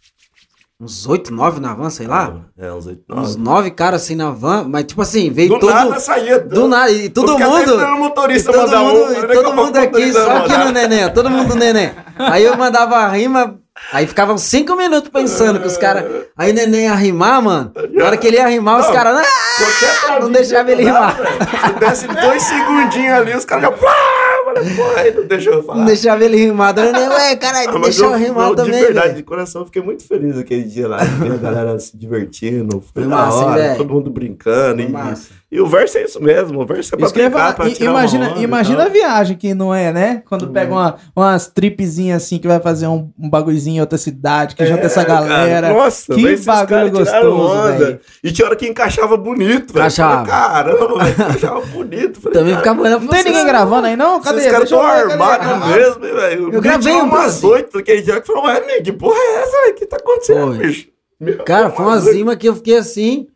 Uns oito, nove na van, sei lá. É, uns oito, Uns nove. nove caras assim na van, mas tipo assim, veio Do todo. nada saía. Do nada, e todo Eu até mundo. motorista e todo mundo, um, e a todo mundo aqui, só aqui no neném, todo mundo no neném. Aí eu mandava a rima, aí ficavam cinco minutos pensando que os caras. Aí o neném ia rimar, mano. Na hora que ele ia rimar, os Não, caras. Ah, não travinho deixava ele eu rimar. Se desse dois segundinhos ali, os caras já. Falei, não deixou eu falar. Não deixava ele rimar. Neném, ué, caralho, Ah, não deixa eu eu- rimar eu, também. De verdade, velho. de coração, eu fiquei muito feliz aquele dia lá. a galera se divertindo. Foi Foi massa, hora, todo mundo brincando. Foi E, massa. E o verso é isso mesmo. O verso é pra Isso eu brincar, pra tirar Imagina, imagina a viagem que não é, né? Quando pega uma, umas tripzinhas assim que vai fazer um, um bagulhozinho em outra cidade, que junta essa É, cara, galera. nossa, que bagulho gostoso, velho. E tinha hora que encaixava bonito, velho. Encaixava. Caramba, velho, encaixava bonito. Falei, Também cara, ficava olhando Não tem ninguém gravando aí, não? Cadê? Esses caras eu estão armados Ah, mesmo, velho. Eu gravei um umas oito daquele dia que falou, ué, amigo, que porra é essa, velho? O que tá acontecendo, bicho? Meu, Cara, foi uma zima que eu fiquei assim.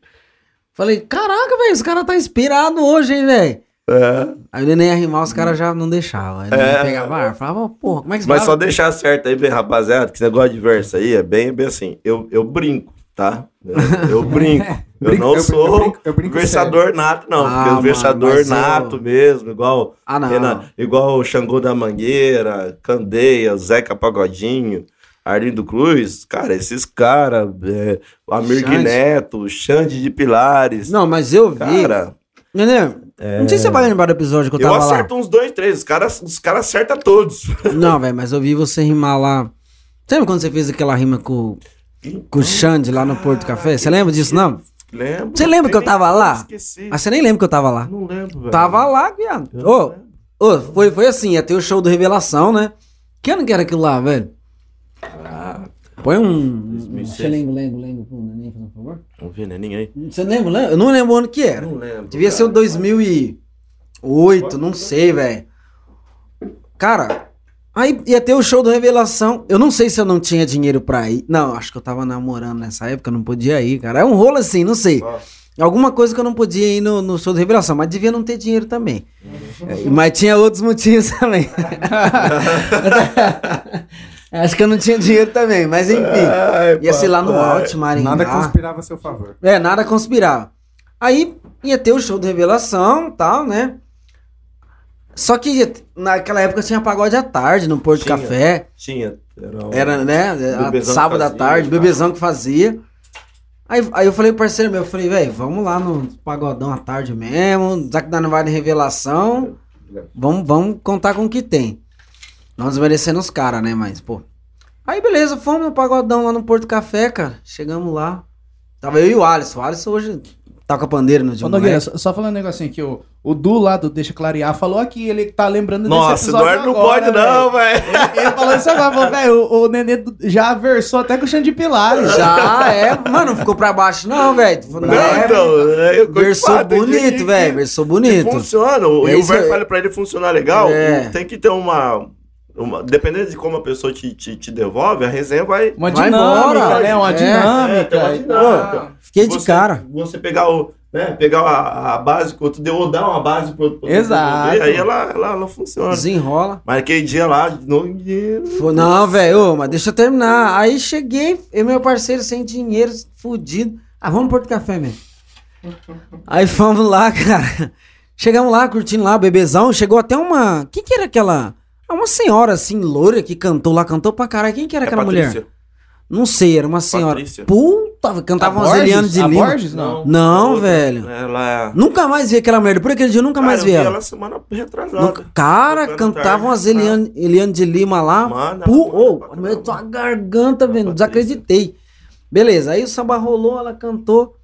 Falei, caraca, velho, os caras tá inspirado hoje, hein, velho. É. Aí o neném ia rimar, os caras já não deixavam. Aí É. pegava ar, falava, porra, como é que você Mas só fala? deixar certo aí, bem, rapaziada, que esse negócio de verso aí é bem, bem assim. Eu, eu brinco, tá? Eu, eu brinco. Eu Brinco- não eu- eu sou brinco- eu brinco versador nato, não. Ah, porque o versador mas eu- nato mesmo, igual, Ah. Renan- igual o Xangô da Mangueira, Candeia, Zeca Pagodinho. Arlindo Cruz, cara, esses caras, é, o Amir. Neto, Xande de Pilares. Não, mas eu vi. cara, Neném, não sei se você vai lembrar do episódio que eu eu tava lá. acerto uns dois, três. Os caras os cara acertam todos. Não, velho, mas eu vi você rimar lá. Você lembra quando você fez aquela rima com, com o Xande lá no Porto Café? Você lembra disso, não? Lembro. Você lembra que eu tava lá? Esqueci. Ah, você nem lembra que eu tava lá. Não lembro, velho. Tava lá, viado. Eu Ô, lembro. ô, foi, foi assim, ia ter o show do Revelação, né? Que ano que era aquilo lá, velho? Ah, Põe um. 2006. Deixa lengo, lengo, lengo pro neném, por favor. Neninho aí. Você lembra? lembra? Eu não lembro o ano que era. Não lembro. Devia ser o 2008, não sei, velho. Cara, aí ia ter o show do Revelação. Eu não sei se eu não tinha dinheiro pra ir. Não, acho que eu tava namorando nessa época, eu não podia ir, cara. É um rolo assim, não sei. Alguma coisa que eu não podia ir no, no show do Revelação, mas devia não ter dinheiro também. É, Mas tinha outros motivos também. acho que eu não tinha dinheiro também, mas enfim. Ai, Ia ser lá no papai. Alto Maringá. Nada conspirava a seu favor. É, nada conspirava. Aí ia ter o show de revelação tal, né? Só que naquela época tinha pagode à tarde no Porto Tinha. Café. Tinha. Era, um- Era, né? a- sábado à tarde, tá. bebezão que fazia. Aí, aí eu falei pro parceiro meu, eu falei, velho, vamos lá no pagodão à tarde mesmo, já que dá não vai de revelação, vamos, vamos contar com o que tem. Não desmerecendo os caras, né? Mas, pô. Aí beleza, fomos no pagodão lá no Porto Café, cara. Chegamos lá. Tava eu e o Alisson. O Alisson hoje toca pandeiro no de Ô, Nogueira, só, só falando um negocinho aqui, o, o Du lá do Deixa Clarear falou aqui, ele tá lembrando Nossa, desse episódio Eduardo não pode, não, velho. Ele, ele falou isso agora, falou, velho, o, o Nenê já versou até com o chão de pilares. Já é, mano, não ficou pra baixo, não, velho. Não, É, então, é, eu Versou bonito, velho. Versou bonito. Funciona. O- E Humberto aí. fala pra ele funcionar legal. É. Tem que ter uma, uma. Dependendo de como a pessoa te, te, te devolve, a resenha vai. Uma Vai dinâmica, embora. né? Uma É, dinâmica. é, uma dinâmica. Fiquei de Você- cara. Você pegar o. Né, pegar a, a base que o outro deu, ou dar uma base pro outro. pro outro Exato. devolver, Aí ela, ela, ela funciona. Desenrola. Mas aquele dia lá, não. Foi- não, velho, mas deixa eu terminar. Aí cheguei, eu e meu parceiro sem dinheiro, fudido. Ah, vamos no Porto Café mesmo. Aí fomos lá, cara. Chegamos lá, curtindo lá, bebezão. Chegou até uma. Quem que era aquela. Ah, Uma senhora assim, loira, que cantou lá, cantou pra caralho. Quem que era É aquela Patrícia. mulher? Não sei, era uma senhora. Patrícia. Puta, cantava umas? Eliane de A Lima. Borges, não. Não, outra. velho. Ela é. Nunca mais vi aquela merda. Por aquele dia eu nunca mais Cara, vi eu vi ela. ela semana retrasada. Nunca- Cara, cantava umas? Eliane, Eliane de Lima lá. Mano, Pu, ela ô, canta pra aumentou a caramba. garganta, velho. Desacreditei. Beleza, aí o samba rolou, ela cantou.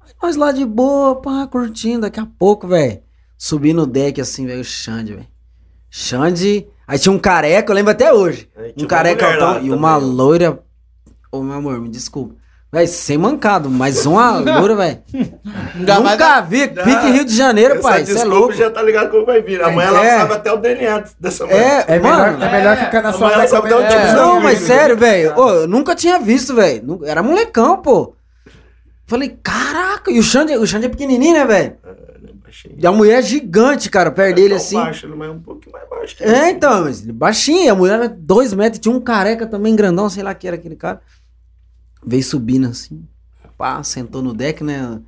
Aí nós lá de boa, pá, curtindo. Daqui a pouco, velho. Subi no deck assim, velho, o Xande, velho. Xande. Aí tinha um careca, eu lembro até hoje. Um careca altão e uma também. loira. Ô, meu amor, me desculpa. Véi, sem mancado, mas uma loira, velho. Nunca vi. Pique Rio de Janeiro, Essa pai. Você é desculpa louco. já tá ligado como vai vir. Amanhã ela É. sabe até o DNA dessa mulher. É, É mano. melhor, é melhor ficar na sua Amanhã ela sabe até o tipo Não, mas sério, velho. Eu nunca tinha visto, velho. Era molecão, pô. Falei, caraca. E o Xande, o Xande é pequenininho, né, velho? É baixinho. E a mulher é gigante, cara, perto é dele assim. Baixo, ele é um pouquinho mais baixo. É, ele. então, mas ele baixinho. A mulher é dois metros. Tinha um careca também grandão, sei lá que era aquele cara. Veio subindo assim. Pá, sentou no deck, né?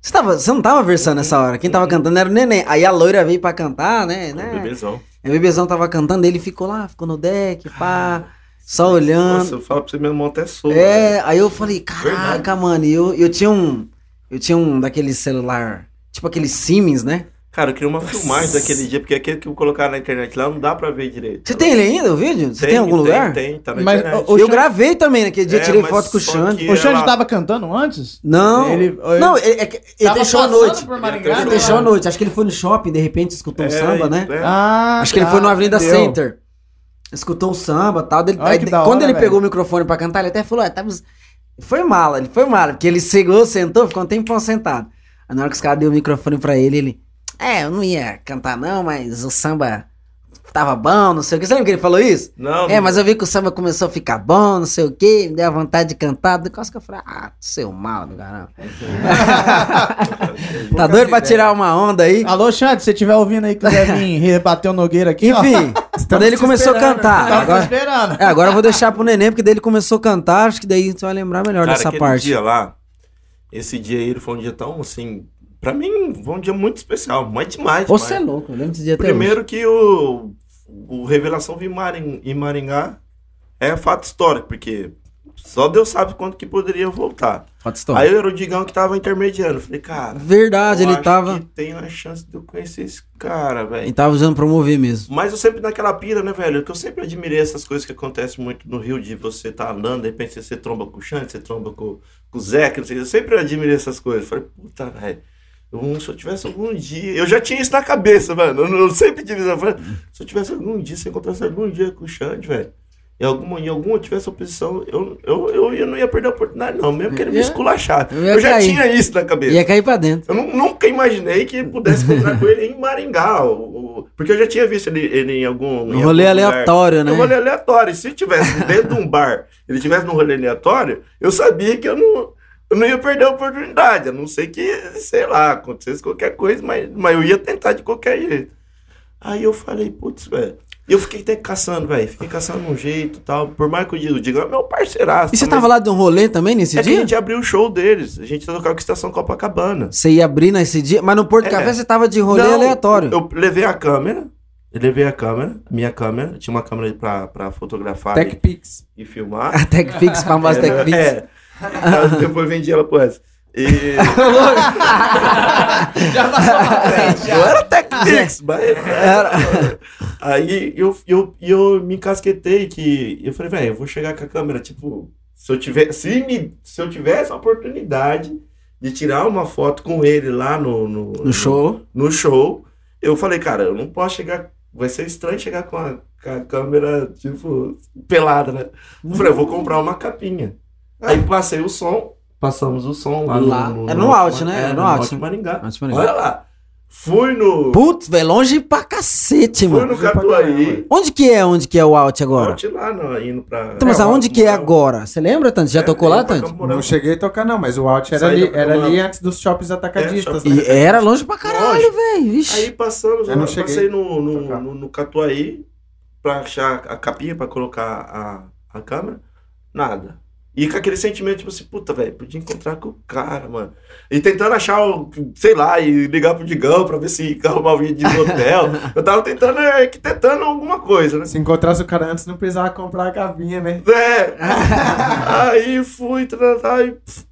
Você, tava, você não tava versando nessa hora. Quem tava cantando era o neném. Aí a loira veio pra cantar, né? Né? bebezão. Aí o bebezão tava cantando, ele ficou lá, ficou no deck, pá, só olhando. Nossa, eu falo pra você, meu irmão até soa. É, aí eu falei, caraca, Verdade. mano, e eu, eu tinha um. Eu tinha um daquele celular, tipo aquele Siemens, né? Cara, eu queria uma filmagem daquele dia, porque aquele que eu colocar na internet lá não dá pra ver direito. Você tem ele ainda, o vídeo? Você tem, em algum lugar? Tem, tá na Mas, internet. ô, eu Xande- gravei também naquele dia, É, tirei foto com o Xande. O Xande ela- tava cantando antes? Não, Ele- não, ele, é que ele Tava deixou passando noite. Maringá, Ele deixou à noite. Acho que ele foi no shopping, de repente escutou um É, samba, né? é. Ah, Acho que ele tá, foi no Avenida entendeu? Center. Escutou o samba e tal. Dele, aí, quando hora, ele velho. pegou o microfone pra cantar, ele até falou: ah, tava... Foi mala, ele foi mala, porque ele chegou, sentou, ficou um tempão sentado. Aí na hora que os caras deu o microfone pra ele, ele. É, eu não ia cantar, não, mas o samba tava bom, não sei o que. Você lembra que ele falou isso? Não, É, mas eu vi que o samba começou a ficar bom, não sei o que, me deu a vontade de cantar. Do que eu falei, ah, seu mal do caramba. tá doido pra tirar uma onda aí? Alô, Xande, se você estiver ouvindo aí, quiser vir rebater o Nogueira aqui. Enfim, quando ele começou a cantar. Tava Agora, esperando. é, agora eu vou deixar pro neném, porque daí ele começou a cantar, acho que daí você vai lembrar melhor Cara, dessa parte. dia lá, esse dia aí foi um dia tão assim. Pra mim, foi um dia muito especial, mas demais. Você é louco, eu lembro desse dia Primeiro que o, o Revelação vir em Maringá é fato histórico, porque só Deus sabe quando que poderia voltar. Aí era o Digão que tava intermediando. Eu Falei, cara, Verdade, eu ele acho tava. que tem uma chance de eu conhecer esse cara, velho. tava usando promover mesmo. Mas eu sempre naquela pira, né, velho? Que eu sempre admirei essas coisas que acontecem muito no Rio, de você tá andando, de repente você tromba com o Xande, você tromba com, com o Zé, que não sei. Eu sempre admirei essas coisas. Falei, puta, velho. eu- Se eu tivesse algum dia. Eu já tinha isso na cabeça, mano. Eu, eu sempre tive. Eu falei, se eu tivesse algum dia, se eu encontrasse algum dia com o Xande, velho. Em alguma, em alguma tivesse oposição, eu, eu, eu, eu não ia perder a oportunidade, não. Mesmo querendo me Eu- esculachar. eu Eu, já cair. tinha isso na cabeça. Ia cair pra dentro. Eu nu- nunca imaginei que pudesse encontrar com ele em Maringá. o- o- porque eu já tinha visto ele, ele em algum. em Um rolê algum lugar. aleatório, né? Um rolê aleatório. Se tivesse dentro de um bar, ele tivesse num rolê aleatório, eu sabia que eu não, eu não ia perder a oportunidade. A não ser que, sei lá, acontecesse qualquer coisa, mas, mas eu ia tentar de qualquer jeito. Aí eu falei, putz, velho. E eu fiquei até caçando, velho. Fiquei caçando um jeito e tal. Por mais que eu diga, é meu parceiraço. E você tava lá de um rolê também nesse É que a dia? gente abriu o show deles. A gente tocava com a Estação Copacabana. Você ia abrir nesse dia? Mas no Porto É. Café você tava de rolê Não, aleatório. Eu levei a câmera. Eu levei a câmera, minha câmera. Tinha uma câmera pra, pra fotografar Tech e, e filmar. A TechPix, famosa TechPix. É. Depois vendi ela pro Wes. E... Já passou Não era TechPix, mas era. Aí eu, eu, eu me encasquetei que. Eu falei, velho, eu vou chegar com a câmera, tipo, se eu tiver. Se, me, se eu tivesse a oportunidade de tirar uma foto com ele lá no, no, No show. no show, eu falei, cara, eu não posso chegar. Vai ser estranho chegar com a, com a câmera, tipo, pelada, né? Eu falei, eu vou comprar uma capinha. Aí passei o som, passamos o som lá, Lá. É no Alt, né? É É no no Alt, né? Maringá. Alt Maringá. Olha lá. Fui no. Putz, velho, longe pra cacete, Fui mano. no Catuaí. Onde que é onde que é o Alt agora? Alt lá, no, indo pra. Então, mas É, aonde que é agora? Você lembra, Tanto? Já É, tocou lá, Tanto? Campo Mourão. Não cheguei a tocar, não, mas o Alt era Saí ali, era ali antes dos shoppings atacadistas, É, né? E era longe pra caralho, velho. Aí passamos, Eu não eu cheguei passei no, no, no, no Catuaí pra achar a capinha pra colocar a, a câmera. Nada. E com aquele sentimento, tipo assim, puta, velho, podia encontrar com o cara, mano. E tentando achar, o, sei lá, e ligar pro Digão pra ver se arrumava um vídeo de hotel. Eu tava tentando, é, arquitetando alguma coisa, né? Se encontrasse o cara antes, não precisava comprar a capinha, né? É. aí fui tratar e pff,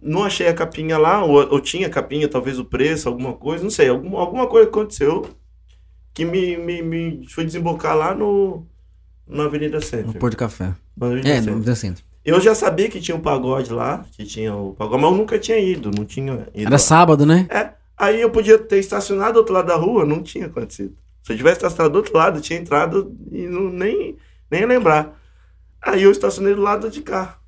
não achei a capinha lá, ou, ou tinha capinha, talvez o preço, alguma coisa, não sei, alguma, alguma coisa aconteceu que me, me, me foi desembocar lá no na Avenida No Center. Porto Café. Na Avenida É, no no centro. Eu já sabia que tinha um pagode lá, que tinha o pagode, mas eu nunca tinha ido, não tinha ido. Era lá. sábado, né? É, aí eu podia ter estacionado do outro lado da rua, não tinha acontecido. Se eu tivesse estacionado do outro lado, eu tinha entrado e não, nem, nem lembrar. Aí eu estacionei do lado de cá,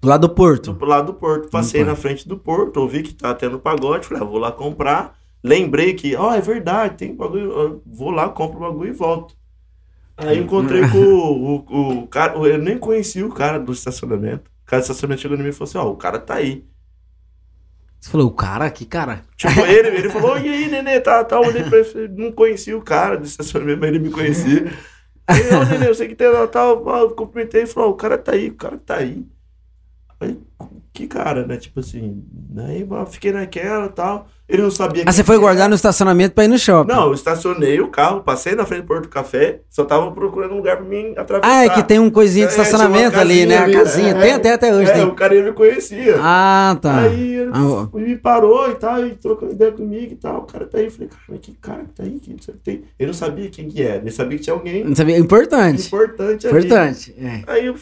Do lado do Porto. do lado do porto. Passei Opa. na frente do porto, ouvi que tá tendo pagode, falei, ah, vou lá comprar. Lembrei que, ó, é verdade, tem bagulho, eu vou lá, compro o bagulho e volto. Aí eu encontrei com o, o, o cara, eu nem conhecia o cara do estacionamento. O cara do estacionamento chegou em mim e falou assim, ó, o cara tá aí. Você falou, o cara, que cara? Tipo, ele, ele falou, e aí, nenê, tá, tá, eu olhei pra ele, não conhecia o cara do estacionamento, mas ele me conhecia. Aí, ô, nenê, eu sei que tem lá, tal, eu cumprimentei e falou, ó, o cara tá aí, o cara tá aí. Aí, que cara, né, tipo assim, aí, eu fiquei naquela e tal, ele não sabia... Ah, você foi guardar no estacionamento pra ir no shopping. Não, eu estacionei o carro, passei na frente do Porto Café, só tava procurando um lugar pra mim atravessar. Ah, é que tem um coisinho de É, estacionamento ali, né? A casinha ali, é. Tem até, até hoje. É, tem. o cara me conhecia. Ah, tá. Aí ele Ah, me parou e tal, e trocou ideia comigo e tal. O cara tá aí. Eu falei, cara, mas que cara que tá aí? Que tem? Ele não sabia quem que era, ele sabia que tinha alguém Não sabia. Importante. importante ali. Importante. É. Aí eu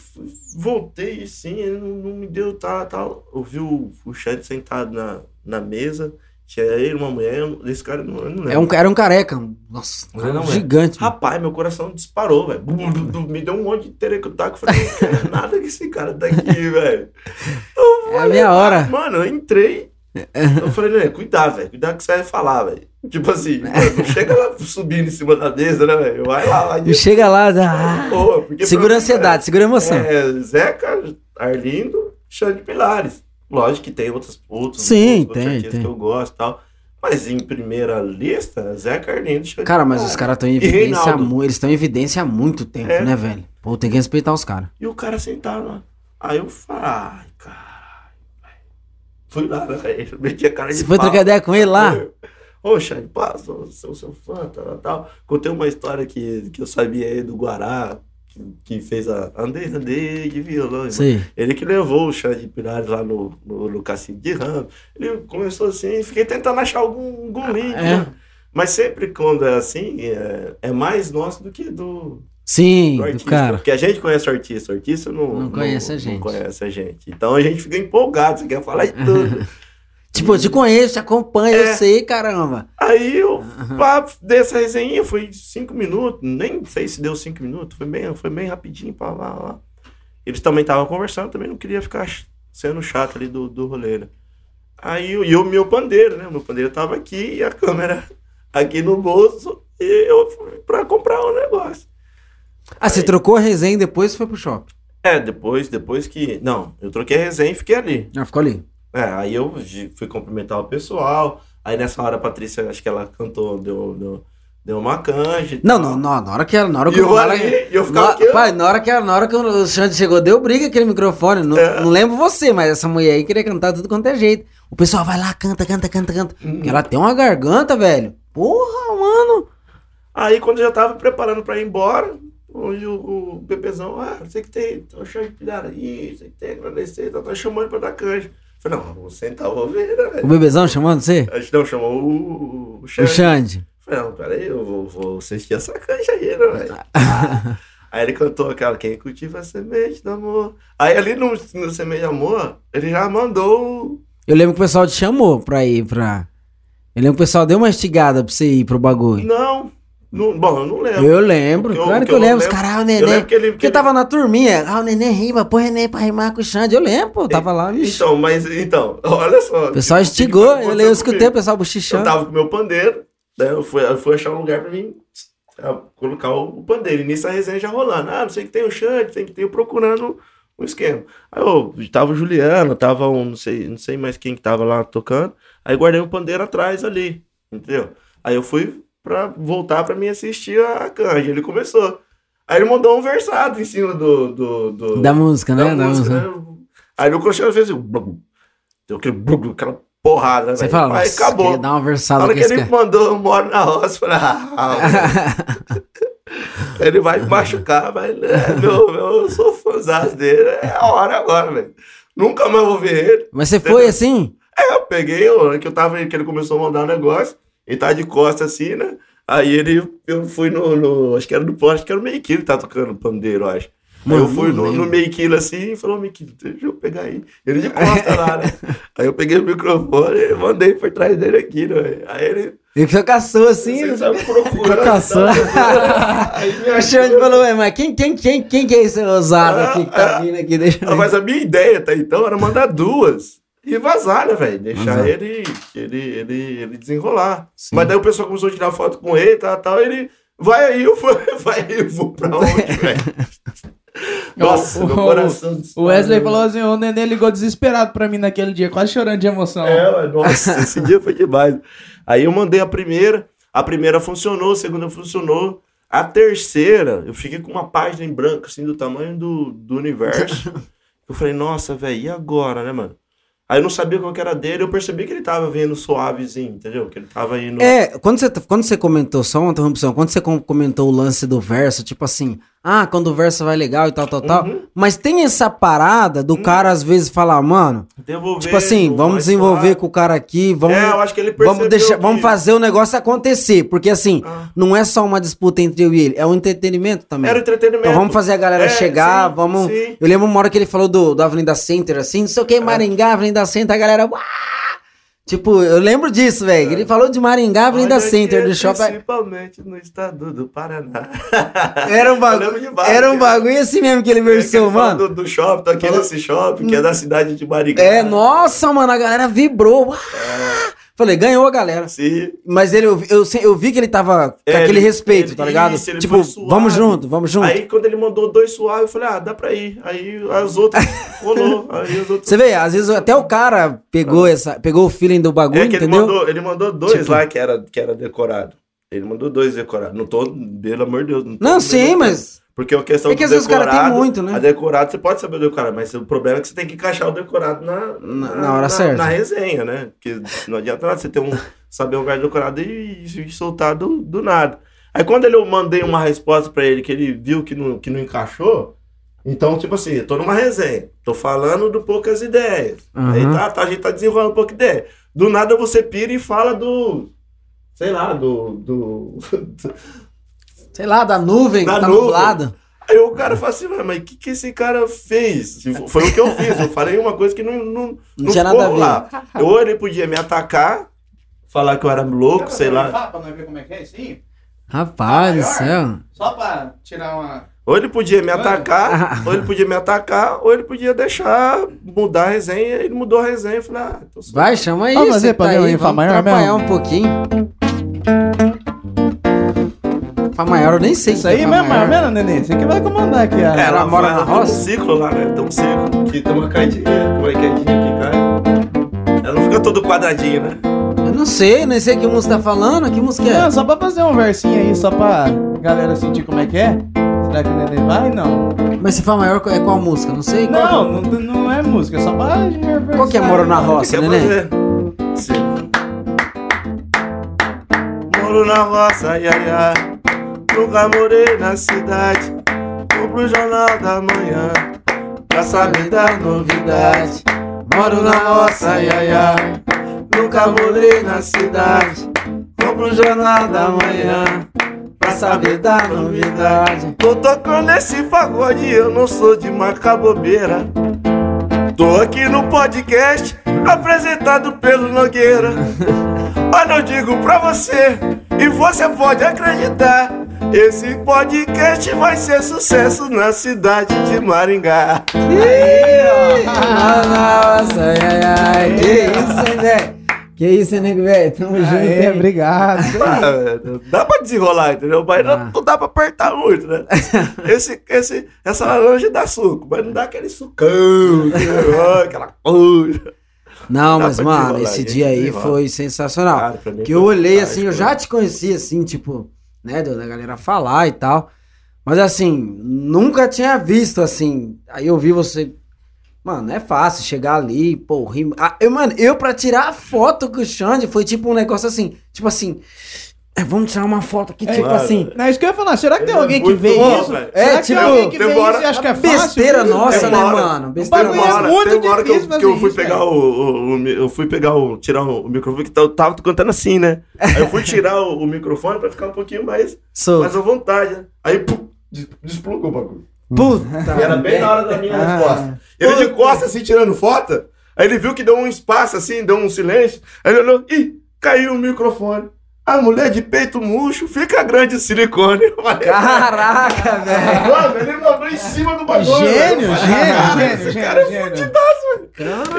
voltei sim, ele não, não me deu tal, tal. Eu vi o, o Chad sentado na, na mesa, tinha ele, uma mulher, esse cara não, não lembro. É um, era um careca. Nossa, um Não, cara não é. gigante. Rapaz, meu coração disparou, velho. Me deu um monte de terecutaco. Eu falei, não quero nada que esse cara tá aqui, velho. É a minha hora. ah, Mano, eu entrei. Eu falei, né, cuidado, velho. Cuidado que você vai falar, velho. Tipo assim, mano, não chega lá subindo em cima da mesa, né, velho? Vai lá, vai E chega lá. ah, Boa, porque segura pra a ansiedade, segura a emoção. É, Zeca, Arlindo, Xande Pilares. Lógico que tem outros, outros, Sim, outros tem, artistas tem. que eu gosto e tal. Mas em primeira lista, Zeca, Arlindo, Xande Cara, mas os caras estão em evidência. há Reinaldo. mu- Eles estão em evidência há muito tempo, É. né, velho? Pô, tem que respeitar os caras. E o cara sentado lá. Aí eu falei, ai, caralho. Fui lá, né? velho? Meti a cara de Você foi trocar ideia com ele lá? Ô, Xande, sou, sou seu fã, tal, tal. Contei uma história que, que eu sabia aí do Guará, que, fez a Andei, Andei de violão. Ele que levou o Xande Pirares lá no, no, no Cacique de Ramos. Ele começou assim, fiquei tentando achar algum, algum link, É. né? Mas sempre quando é assim, é, é mais nosso do que do, Sim, do do artista. cara. Porque a gente conhece o artista, o artista não, Não conhece a gente. Não conhece a gente. Então a gente fica empolgado, você quer falar de tudo. Tipo, eu te conheço, te acompanho, eu É. sei, caramba. Aí Aí eu pá, dei essa resenha, foi cinco minutos, nem sei se deu cinco minutos, foi bem, foi bem rapidinho, pá, lá, lá. Eles também estavam conversando, também não queria ficar sendo chato ali do, do rolê, né? Aí eu- e o meu pandeiro, né? O meu pandeiro tava aqui e a câmera aqui no bolso, e eu fui pra comprar um negócio. Ah, você trocou a resenha e depois foi pro shopping. É, depois, depois que. Não, eu troquei a resenha e fiquei ali. Já ficou ali. É, aí eu fui cumprimentar o pessoal. Aí nessa hora a Patrícia, acho que ela cantou, deu, deu, deu uma canja. Não, não, não, na hora que ela, na hora que eu na hora ali, que- e eu ficava na- pai, na hora que ela- na hora que o Xande chegou, deu briga aquele microfone. Não, É. não lembro você, mas essa mulher aí queria cantar tudo quanto é jeito. O pessoal vai lá, canta, canta, canta, canta. Hum. Porque ela tem uma garganta, velho. Porra, mano. Aí quando eu já tava preparando pra ir embora, o, o bebezão, ah, você que tem, tô achando que pilhar aí, você que tem agradecer, tá, tá chamando pra dar canja. Falei, não, vou sentar, vou ver, né, O velho? bebezão chamando você? Acho que não, chamou o, o, o O. Xande. Falei, não, peraí, eu vou, vou assistir essa canja aí, né, velho? aí ele cantou aquela, quem cultiva a semente do amor. Aí ali no, no Semente do Amor, ele já mandou o- Eu lembro que o pessoal te chamou pra ir pra. Eu lembro que o pessoal deu uma estigada pra você ir pro bagulho. Não, não, bom, eu não lembro. Eu lembro, Eu- claro que eu eu lembro. Os caras, ah, o Eu neném. lembro que ele... que Porque ele- tava na turminha. Ah, o neném rima, põe o neném pra rimar com o Xande. Eu lembro, pô, tava lá. Então, mas, então, olha só. O pessoal o estigou, eu, eu escutei o pessoal Eu bochichando. tava com meu pandeiro, né? Eu fui, eu fui achar um lugar pra mim colocar o, o pandeiro. E nisso a resenha já rolando. Ah, não sei que tem o Xande, tem que ter eu procurando um esquema. Aí eu tava o Juliano, tava um, não sei, não sei mais quem que tava lá tocando. Aí guardei o pandeiro atrás ali, entendeu? Aí eu fui pra voltar pra mim assistir a, canja. Ele começou. Aí ele mandou um versado em cima do. do, do Da música, né? da Da música, música. né? Aí o Cristiano fez assim, blum, deu aquele, blum, aquela porrada, né? Você fala, Aí acabou. dar uma Na versada que ele cara. mandou eu moro na roça, eu falei, ah, velho. ele vai me machucar, mas né, meu, meu, eu sou fãzão dele, é a hora agora, velho. Nunca mais vou ver ele. Mas você foi assim? É, eu peguei, ó, que eu tava, que ele começou a mandar um negócio, ele tá de costas assim, né? Aí ele, eu fui no, no acho que era no poste, que era o meio quilo que tá tocando pandeiro, acho. Aí eu Mano, fui no, no meio quilo assim e falou, meio quilo, deixa eu pegar aí. Ele de costas lá, né? Aí eu peguei o microfone e mandei por trás dele aqui, né? Aí ele, Ele só caçou assim. você sabe procurando. caçando. tá? O Xande falou, ué, mas quem, quem, quem, quem que é esse ousado aqui que tá vindo aqui? Deixa Ah. Mas a minha ideia até então era mandar duas e vazar, né, velho? Deixar Vazar. ele, ele, ele, ele desenrolar. Sim. Mas daí o pessoal começou a tirar foto com ele e tal, tal, ele. Vai aí, eu vou, vai aí, eu vou pra onde, velho? Nossa, O- meu o- coração O. Wesley falou assim: o neném ligou desesperado pra mim naquele dia, quase chorando de emoção. É, nossa, esse dia foi demais. Aí eu mandei a primeira, a primeira funcionou, a segunda funcionou. A terceira, eu fiquei com uma página em branco, assim, do tamanho do, do universo. Eu falei, nossa, velho, e agora, né, mano? Aí eu não sabia qual que era dele, eu percebi que ele tava vindo suavezinho, entendeu? Que ele tava indo. É, quando você, quando você comentou, só uma interrupção, quando você com- comentou o lance do verso, tipo assim, ah, quando o verso vai legal e tal, tal, tal. Uhum. Mas tem essa parada do cara às vezes falar, mano, Devolver tipo assim, vamos desenvolver suave. com o cara aqui, vamos. É, eu acho que ele percebeu Vamos, deixar, que- vamos fazer o negócio acontecer. Porque assim, Ah. não é só uma disputa entre eu e ele, é um entretenimento também. Era entretenimento. Então vamos fazer a galera É, chegar, sim, vamos. sim. Eu lembro uma hora que ele falou do, do Avenida Center, assim, não sei o que, Maringá, Avenida Center, a galera. "Uá!" Tipo, eu lembro disso, velho. Ele falou de Maringá, Olha Center, que do shopping. Principalmente no estado do Paraná. Era um, Eu bagu... lembro de vários, era um bagulho assim mesmo que ele É versou, fala mano. Do, do shopping, tô aqui Fala- nesse shopping, que é da cidade de Maringá. É, nossa, mano, a galera vibrou. Uá! Falei, ganhou a galera. Sim. Mas ele, eu, eu, eu vi que ele tava com É, aquele ele- respeito, ele- tá ligado? isso, ele tipo, vamos junto, vamos junto. Aí quando ele mandou dois suaves, eu falei, ah, dá pra ir. Aí as outras rolou. Aí as outras. Você vê, às vezes até o cara pegou, essa, pegou o feeling do bagulho, É que ele entendeu? mandou, ele mandou dois Tipo- lá que era, que era decorado. Ele mandou dois decorados. Não tô, pelo amor de Deus. Não, Não, sim, mas. Porque a questão É que do às vezes os cara tem decorado, muito, né? A decorado, você pode saber o decorado, mas o problema é que você tem que encaixar o decorado na, Na- na hora certa. Na resenha, né? Porque não adianta nada você ter um, saber um lugar decorado e, e soltar do, do nada. Aí quando ele, eu mandei uma resposta pra ele que ele viu que não, que não encaixou, então, tipo assim, eu tô numa resenha, tô falando do poucas ideias. Uhum. Aí tá, tá, a gente tá desenrolando pouca ideia. Do nada você pira e fala do. Sei lá, do. do Sei lá, da nuvem, Da que tá nuvem. nublado. Aí o cara fala assim, "Ué, mas o que, que esse cara fez? Tipo, Foi o que eu fiz. Eu falei uma coisa que não, não, Não tinha nada a ver. lá. Ou ele podia me atacar, falar que eu era louco, sei lá. Pra nós ver como é que é isso aí? Rapaz do céu. Só pra tirar uma. Ou ele podia me atacar, ou ele podia me atacar, ou ele podia deixar mudar a resenha. Ele mudou a resenha. Eu falei, ah, tô suave. Vai, chama aí. Vamos fazer você pra tá ver Fá vamos maior atrapalhar mesmo? um pouquinho. Fá maior eu nem sei. Isso que é aí Fá mesmo, maior. mais ou menos, Nenê. Você que vai comandar aqui, É, ó. ela mora na tem um roça? ciclo lá, né? Tem um ciclo. Aqui tem uma caidinha, uma quedinha aqui, cai. Ela não fica todo quadradinho, né? Eu não sei, nem sei que música tá falando. Que música é? Não, só pra fazer um versinho aí, só pra galera sentir como é que é. Será que o Nenê vai? Não. Mas se Fá maior é qual música? Não sei. Qual- Não, não, não é música, é só pra. Qual que é Moro na que Roça, neném? fazer? Sim. Moro na roça, ai, ai, ai. Nunca morei na cidade. Vou pro jornal da manhã. Pra saber da novidade. Moro na roça, ai, ai, ai. Nunca morei na cidade. Vou pro jornal da manhã. Pra saber da novidade. Tô tocando esse pagode, eu não sou de marcar bobeira. Tô aqui no podcast, apresentado pelo Nogueira. Olha, eu digo pra você, e você pode acreditar. Esse podcast vai ser sucesso na cidade de Maringá. Nossa, ai, ai, ai. Que isso, hein, velho? Que isso, hein, nego, velho? Tamo junto, hein? obrigado. Ah, velho, dá pra desenrolar, entendeu? Mas Ah. não, não dá pra apertar muito, né? Esse, esse, essa laranja dá suco, mas não dá aquele sucão, entendeu? aquela coisa. Não, mas, mano, esse dia aí foi sensacional. Cara, Que eu olhei fantástico, assim, eu já te conhecia assim, tipo, né, da galera falar e tal. Mas assim, nunca tinha visto assim. Aí eu vi você. Mano, é fácil chegar ali, pô, rim... ah, eu, mano, eu pra tirar a foto com o Xande foi tipo um negócio assim, tipo assim, é, vamos tirar uma foto aqui, tipo claro. assim. Não, isso que eu ia falar. Será que tem Ele é alguém que vê bom, isso? velho. Será É, que tipo, tem alguém que vê hora- isso e acha que é fácil? Besteira nossa, né, mano? Besteira bagulho nossa. é muito tem uma hora que eu, que eu fui isso, pegar o, o- o Eu fui pegar o. tirar o, o microfone, que eu tava cantando assim, né? Aí eu fui tirar o, o microfone pra ficar um pouquinho mais, Sou. mais à vontade, né? Aí, pum, des- desplugou o bagulho. Puta. E era bem na hora da minha Ah. resposta. Ele de costas, assim, tirando foto. Aí ele viu que deu um espaço, assim, deu um silêncio. Aí ele olhou, ih, caiu o microfone. A mulher de peito murcho fica grande de silicone. Caraca, velho. Mano, ele mandou em cima do bagulho. Gênio, velho. gênio, Cara, gênio, esse cara é gênio, gênio.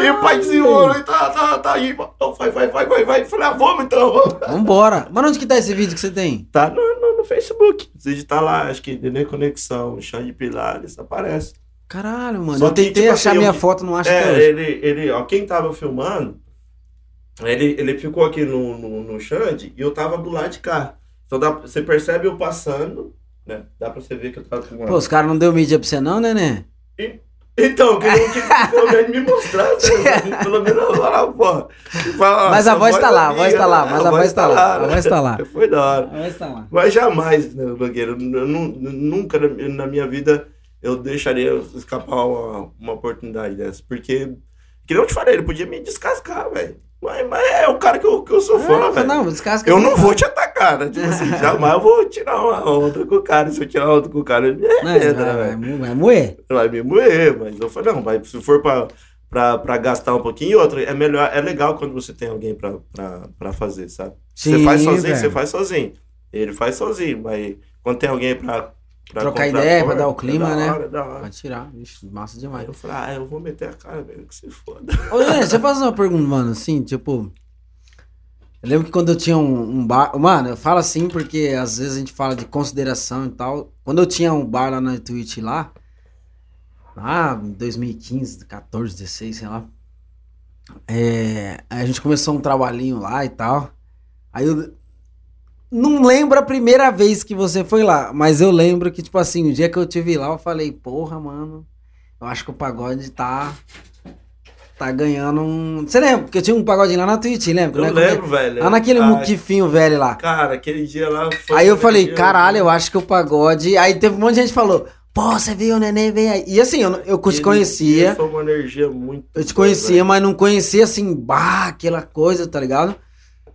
E o pai desenrolou e tá, tá, tá aí. Então, vai, vai, vai, vai, vai. Falei, ah, vamos então, vamos. Vambora. Mas onde que tá esse vídeo que você tem? Tá no, no, no Facebook. Se digitar lá, acho que Nenê Conexão, Chá de Pilares, aparece. Caralho, mano. Só eu que, tentei tipo achar assim, minha eu- foto, não acho É, hoje. ele, ele, ó, quem tava filmando, ele, ele ficou aqui no, no, no Xande e eu tava do lado de cá. Então dá, você percebe eu passando, né? Dá pra você ver que eu tava filmando. Pô, os caras não deu mídia pra você não, né, né? Então, eu queria que pelo menos me mostrasse, né? pelo menos lá, porra. E fala, Mas a voz tá lá, a voz tá lá, mas a voz tá lá, a né? voz tá lá. Foi da hora. Mas tá lá. Mas jamais, né, nu- nunca na na minha vida eu deixaria escapar uma, uma oportunidade dessa. Porque, que não te falei, ele podia me descascar, velho. Mas, mas é o cara que eu, que eu sou fã, Ah, velho. não, descasca. Eu não vou te atacar, né? Tipo assim, jamais eu vou tirar uma onda com o cara. Se eu tirar uma onda com o cara, ele vai, arrebenta, né, velho? vai moer. Vai me moer, mas eu falei, não, mas se for pra, pra gastar um pouquinho, e outra, é melhor, é legal quando você tem alguém pra fazer, sabe? você Sim, faz sozinho, velho. você faz sozinho. Ele faz sozinho, mas quando tem alguém pra. Pra Trocar ideia, pra dar o é clima, né? hora, da hora. Pode tirar. Vixe, massa Aí demais. eu falei, ah, eu vou meter a cara, velho, que se foda. Ô, Lê, deixa eu fazer uma pergunta, mano, assim, tipo... Eu lembro que quando eu tinha um, um bar... Mano, eu falo assim porque às vezes a gente fala de consideração e tal. Quando eu tinha um bar lá na Twitch lá, lá em 2015, 14, 16, sei lá. É, aí a gente começou um trabalhinho lá e tal. Aí eu... Não lembro a primeira vez que você foi lá, mas eu lembro que, tipo assim, o dia que eu te vi lá, eu falei, porra, mano, eu acho que o pagode tá. Tá ganhando um. Você lembra? Porque eu tinha um pagodinho lá na Twitch, lembra? Eu Né? lembro, velho. Lá naquele Ah, muquifinho velho lá. Cara, aquele dia lá foi. Aí eu falei, dia- caralho, eu acho que o pagode. Aí teve um monte de gente que falou, pô, você viu o neném, vem aí. E assim, eu, eu te conhecia. Foi uma energia muito. Eu te boa, conhecia, velho. mas não conhecia assim, bah, aquela coisa, tá ligado?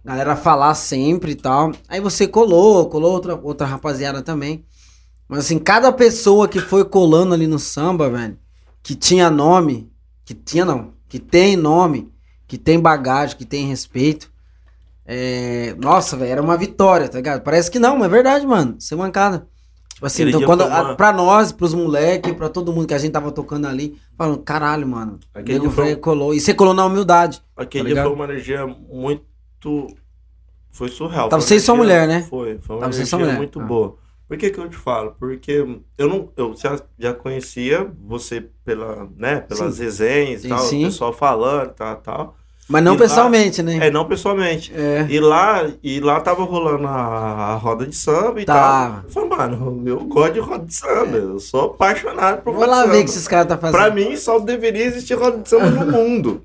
Galera falar sempre e tal. Aí você colou, colou outra, outra rapaziada também. Mas assim, cada pessoa que foi colando ali no samba, velho, que tinha nome, que tinha não, que tem nome, que tem bagagem, que tem respeito, É, nossa, velho, era uma vitória, tá ligado? Parece que não, mas é verdade, mano. Ser mancada. Tipo assim, Aquele então, quando, uma- a, pra nós, pros moleques, pra todo mundo que a gente tava tocando ali, falando, caralho, mano. Aquele nego foi- colou. E você colou na humildade. Aquele Tá dia foi uma energia muito. Foi surreal. Tava foi você sua energia- mulher, né? Foi, foi uma Tava energia mulher. muito Ah. boa. Por que que eu te falo? Porque eu não, eu já, já conhecia você pela, né, pelas Sim. resenhas e tal, sim. o pessoal falando, tal, tal. Mas não E lá- pessoalmente, né? É, não pessoalmente. É. E lá, e lá tava rolando a, a roda de samba e Tava. tal. Eu falei, mano, eu gosto de roda de samba. Eu sou apaixonado por Vou roda lá de ver o que samba. esses caras tá fazendo. Pra mim, só deveria existir roda de samba no mundo.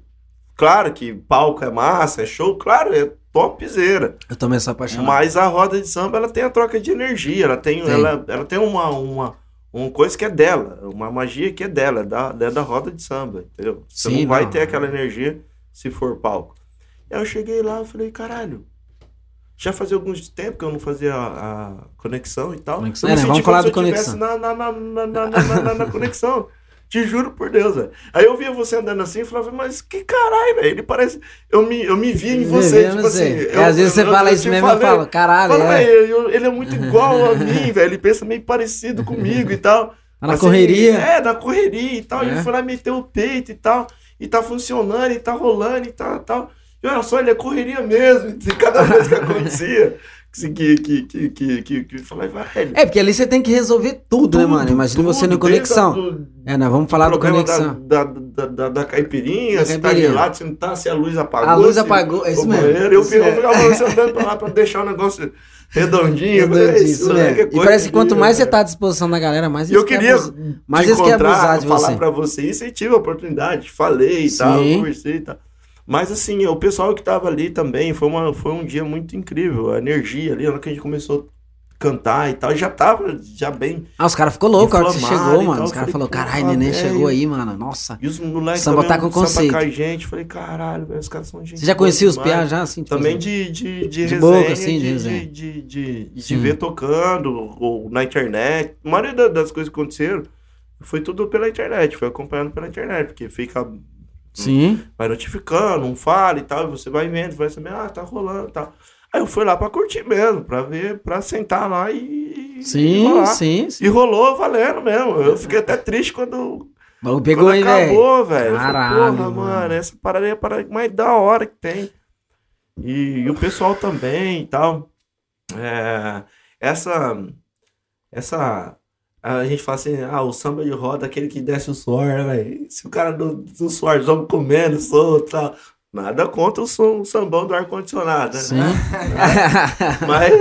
Claro que palco é massa, é show, claro, é topzera. Eu também sou apaixonado. Mas a roda de samba, ela tem a troca de energia, ela tem, Tem. Ela, ela tem uma, uma, uma coisa que é dela, uma magia que é dela, é da, é da roda de samba, entendeu? Você Sim, não vai não. ter aquela energia se for palco. Aí eu cheguei lá, eu falei, caralho, já fazia alguns tempo que eu não fazia a, a conexão e tal. Conexão. É, né? Vamos falar do se eu tivesse Na, na, na, na, na, na, na- na conexão. Te juro por Deus, velho. Aí eu via você andando assim e falava, mas que caralho, velho. Ele parece. Eu me, eu me via em você, tipo assim. sei. eu- Às vezes eu- você eu- fala isso mesmo e eu falei, falo, caralho, Fala, é. velho, ele é muito igual a mim, velho. Ele pensa meio parecido comigo e tal. Tá na Assim, correria. É, na correria e tal. É. Ele foi lá meter o peito e tal. E tá funcionando, e tá rolando e tal, tal. E olha só, ele é correria mesmo. E cada vez que acontecia, que, que, que, que, que, que, eu falava, velho. É, porque ali você tem que resolver tudo, né, mano? Imagina você no tudo, Conexão. do- É, nós vamos falar do Conexão. Da, da, da, da caipirinha, Da se caipirinha. tá gelado, se não tá, se a luz apagou. A luz apagou, é isso mesmo. banheiro, eu eu ficava você andando pra lá pra deixar o negócio redondinho. eu Redondinho, "É, isso é mesmo. E parece que quanto mais você Deus, tá à disposição da galera, mais eu eles querem queria abusar- mais eles querem abusar de falar você. pra você isso e tive a oportunidade, falei e tal, conversei e tal. Mas assim, o pessoal que tava ali também, foi, uma, foi um dia muito incrível, a energia ali, na hora que a gente começou a cantar e tal, já tava já bem. Ah, os caras ficou loucos a hora que você chegou, mano. tal. Os caras falaram, caralho, velho. chegou aí, mano. Nossa. E os moleques Samba tá com samba conceito. com a gente, falei, caralho, velho, os caras são gente Você já conhecia os piá já, assim? tipo Também assim? de, de, de, De resenha, boca, assim, de de, de, de, de, ver tocando, ou na internet. A maioria da- das coisas que aconteceram foi tudo pela internet, foi acompanhando pela internet, porque fica, Sim. vai notificando, um fala e tal, e você vai vendo, vai saber, ah, tá rolando e tal. Aí eu fui lá pra curtir mesmo, pra ver, pra sentar lá e. e Sim, rolar. sim, sim. E rolou valendo mesmo. Eu fiquei até triste quando bagulho pegou quando aí, acabou, velho. Caralho, Porra, mano. mano, essa parada é a parada mais da hora que tem. E, e o pessoal também e tal. É, essa. Essa. A gente fala assim, ah, o samba de roda, aquele que desce o suor, né, velho? Se o cara do, do suorzão comendo, solto e tal. Nada contra o, som, o sambão do ar-condicionado, né? Sim. Mas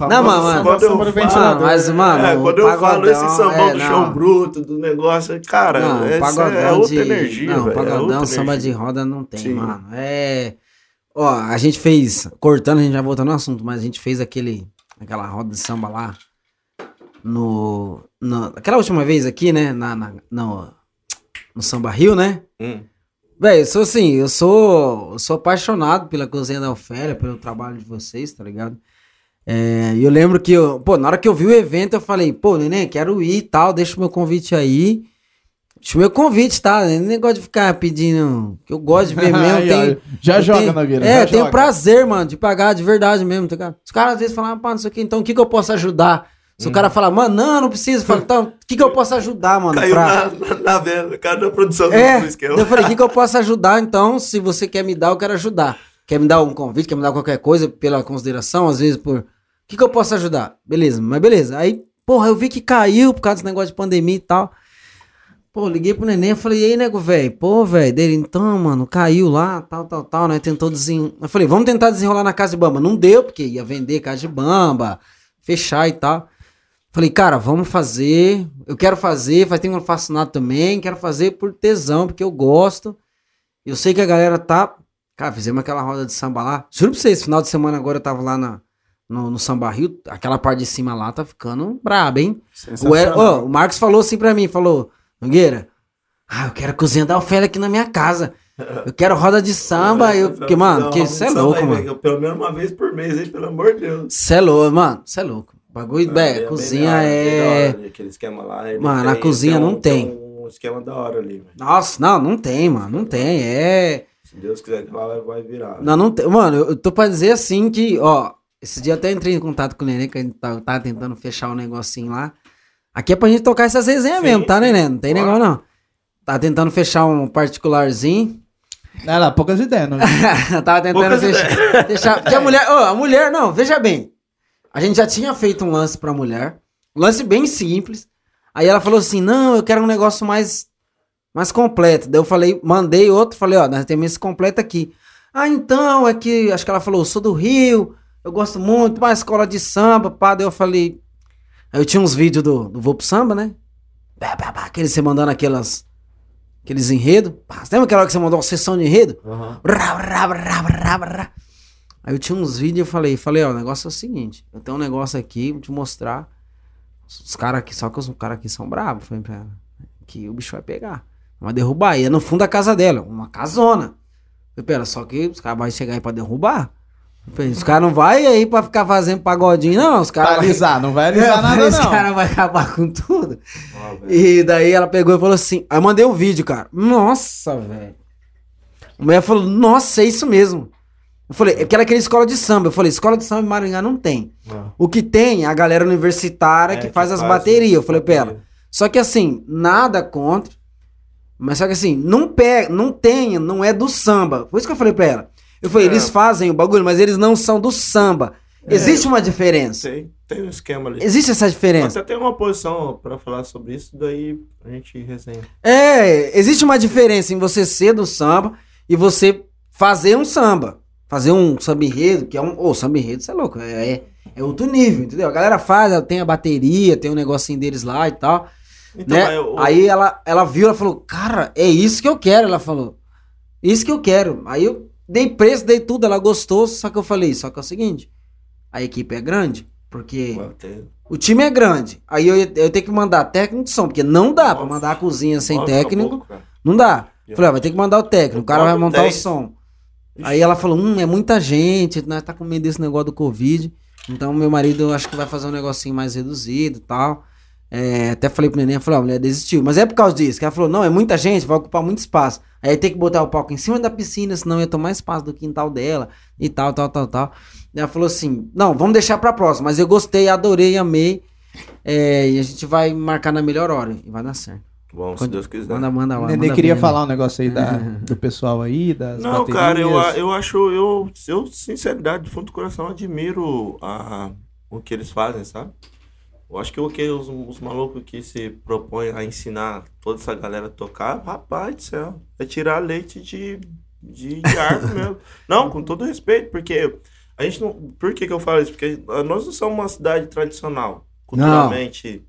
Não, mano, mano. Quando eu falo- ventilador. mas, mano, é, quando eu falo esse pagodão, sambão é, do chão bruto, do negócio, cara, Não, pagodão é outra de... energia, Não, velho. é pagodão, outra samba energia. de roda não tem, Sim. mano. É... Ó, a gente fez... Cortando, a gente já voltou no assunto, mas a gente fez aquele... Aquela roda de samba lá. No... no aquela última vez aqui, né? Na, na- no, no Samba Rio, né? Hum. Véi, eu sou assim, eu sou, eu sou apaixonado pela cozinha da Ofélia, pelo trabalho de vocês, tá ligado? É, E eu lembro que, eu, pô, na hora que eu vi o evento, eu falei, pô, neném, quero ir e tal, deixa o meu convite aí. Deixa o meu convite, tá? Nem negócio de ficar pedindo, que eu gosto de ver mesmo. Tem, ó, já joga, tenho- Nogueira. É, já eu tenho joga. prazer, mano, de pagar de verdade mesmo, tá ligado? Os caras às vezes falam, ah, pá, não sei o que, então o que que eu posso ajudar? Se o cara falar, mano, não, não precisa, fala, então, o que que eu posso ajudar, mano? Caiu pra- na, na, na venda, cara da produção é, do esquema. eu falei, o que, que eu posso ajudar? Então, se você quer me dar, eu quero ajudar. Quer me dar um convite, quer me dar qualquer coisa pela consideração, às vezes por. O que, que eu posso ajudar? Beleza, mas beleza. Aí, porra, eu vi que caiu por causa desse negócio de pandemia e tal. Pô, liguei pro neném, eu falei, e aí, nego, velho? Pô, velho, dele, então, mano, caiu lá, tal, tal, tal, né? Tentou desenrolar. Eu falei, vamos tentar desenrolar na casa de bamba. Não deu, porque ia vender casa de bamba, fechar e tal. Falei, cara, vamos fazer. Eu quero fazer, faz tempo que eu não faço nada também. Quero fazer por tesão, porque eu gosto. Eu sei que a galera tá. Cara, fizemos aquela roda de samba lá. Juro pra vocês, final de semana agora eu tava lá na, no, no Samba Rio. Aquela parte de cima lá tá ficando braba, hein? O, Er- ó, o Marcos falou assim pra mim: falou, Nogueira, ah, eu quero cozinha da Ofélia aqui na minha casa. Eu quero roda de samba. Eu, porque, mano, porque você é louco, mano. Pelo menos uma vez por mês, hein? Pelo amor de Deus. Você é louco, mano. Você é louco. Bagulho, Ah, bem- cozinha hora, é. hora, Aquele esquema lá. ele Mano, a tem- cozinha tem não tem. um esquema da hora ali, velho. Nossa, não, não tem, mano. Não tem. É. Se Deus quiser que lá vai- virar. Não, não tem. Mano, eu tô pra dizer assim que, ó, esse dia eu até entrei em contato com o Nenê, que a gente tava, tava tentando fechar o negocinho lá. Aqui é pra gente tocar essas resenhas Sim, mesmo, tá. Nenê? Não tem Claro. negócio não. Tá tentando fechar um particularzinho. Olha lá, poucas ideias, não. tava tentando Poucas fechar, fechar. Porque a mulher, ó, a mulher, não, veja bem. A gente já tinha feito um lance pra mulher. Um lance bem simples. Aí ela falou assim: não, eu quero um negócio mais, mais completo. Daí eu falei, mandei outro, falei, ó, nós temos esse completo aqui. Ah, então, é que, acho que ela falou, sou do Rio, eu gosto muito, uma escola de samba, pá. Daí eu falei. Aí eu tinha uns vídeos do, do Vou pro Samba, né? Aqueles você mandando aquelas. Aqueles enredos. Lembra aquela hora que você mandou uma sessão de enredo? Aham. Aí eu tinha uns vídeos e eu falei, falei, ó, o negócio é o seguinte, eu tenho um negócio aqui, vou te mostrar. Os caras aqui, só que os caras aqui são bravos. Falei pra ela, que o bicho vai pegar. Vai derrubar. E é no fundo da casa dela, uma casona. Falei pra ela, só que os caras vão chegar aí pra derrubar. Falei, os caras não vão aí pra ficar fazendo pagodinho, não. Os caras alisar, não vai É, alisar nada, Os não. caras vão acabar com tudo. Velho. E daí ela pegou e falou assim. Aí eu mandei um vídeo, cara. Nossa, velho. A mulher falou, nossa, é isso mesmo. Eu falei, é que era aquela escola de samba. Eu falei, escola de samba em Maringá não tem. Ah. O que tem é a galera universitária É, que faz as faz baterias. Eu as falei pra ela. baterias. Só que assim, nada contra. Mas só que assim, não pega, não tem, não é do samba. Foi isso que eu falei pra ela. Eu falei, É. eles fazem o bagulho, mas eles não são do samba. Existe uma diferença. Tem, tem um esquema ali. Existe essa diferença. Até tem uma posição pra falar sobre isso, daí a gente resenha. É, existe uma diferença em você ser do samba e você fazer um samba. Fazer um samba enredo, que é um. Ô, samba enredo, você é louco. É, é, é outro nível, entendeu? A galera faz, tem a bateria, tem um negocinho deles lá e tal. Então, né? eu- Aí ela, ela viu, ela falou, cara, é isso que eu quero. Ela falou, isso que eu quero. Aí eu dei preço, dei tudo, ela gostou, só que eu falei, só que é o seguinte, a equipe é grande, porque o time é grande. Aí eu, eu tenho que mandar técnico de som, porque não dá pra Nossa. mandar a cozinha sem Nossa, técnico. acabou, cara. Não dá. Eu- Falei, ó, vai ter que mandar o técnico, o cara vai montar o 10. som. Aí ela falou, hum, é muita gente, nós tá com medo desse negócio do Covid. Então meu marido acho que vai fazer um negocinho mais reduzido e tal. É, até falei pro neném, falei, a mulher desistiu. Mas é por causa disso, que ela falou, não, é muita gente, vai ocupar muito espaço. Aí tem que botar o palco em cima da piscina, senão ia tomar espaço do quintal dela e tal, tal, tal, tal. E ela falou assim, não, vamos deixar pra próxima. Mas eu gostei, adorei, amei. É, e a gente vai marcar na melhor hora e vai dar certo. Bom, se Quando- Deus quiser. Manda, manda lá. Nenê manda queria ver, falar um negócio aí da, do pessoal aí, das Não, baterias. cara, eu, eu acho, eu, eu, sinceridade, do fundo do coração, admiro a, o que eles fazem, sabe? Eu acho que o que os, os malucos que se propõem a ensinar toda essa galera a tocar, rapaz do céu, é tirar leite de, de, de árvore mesmo. Não, com todo respeito, porque a gente não. Por que, que eu falo isso? Porque ah, nós não somos uma cidade tradicional, culturalmente.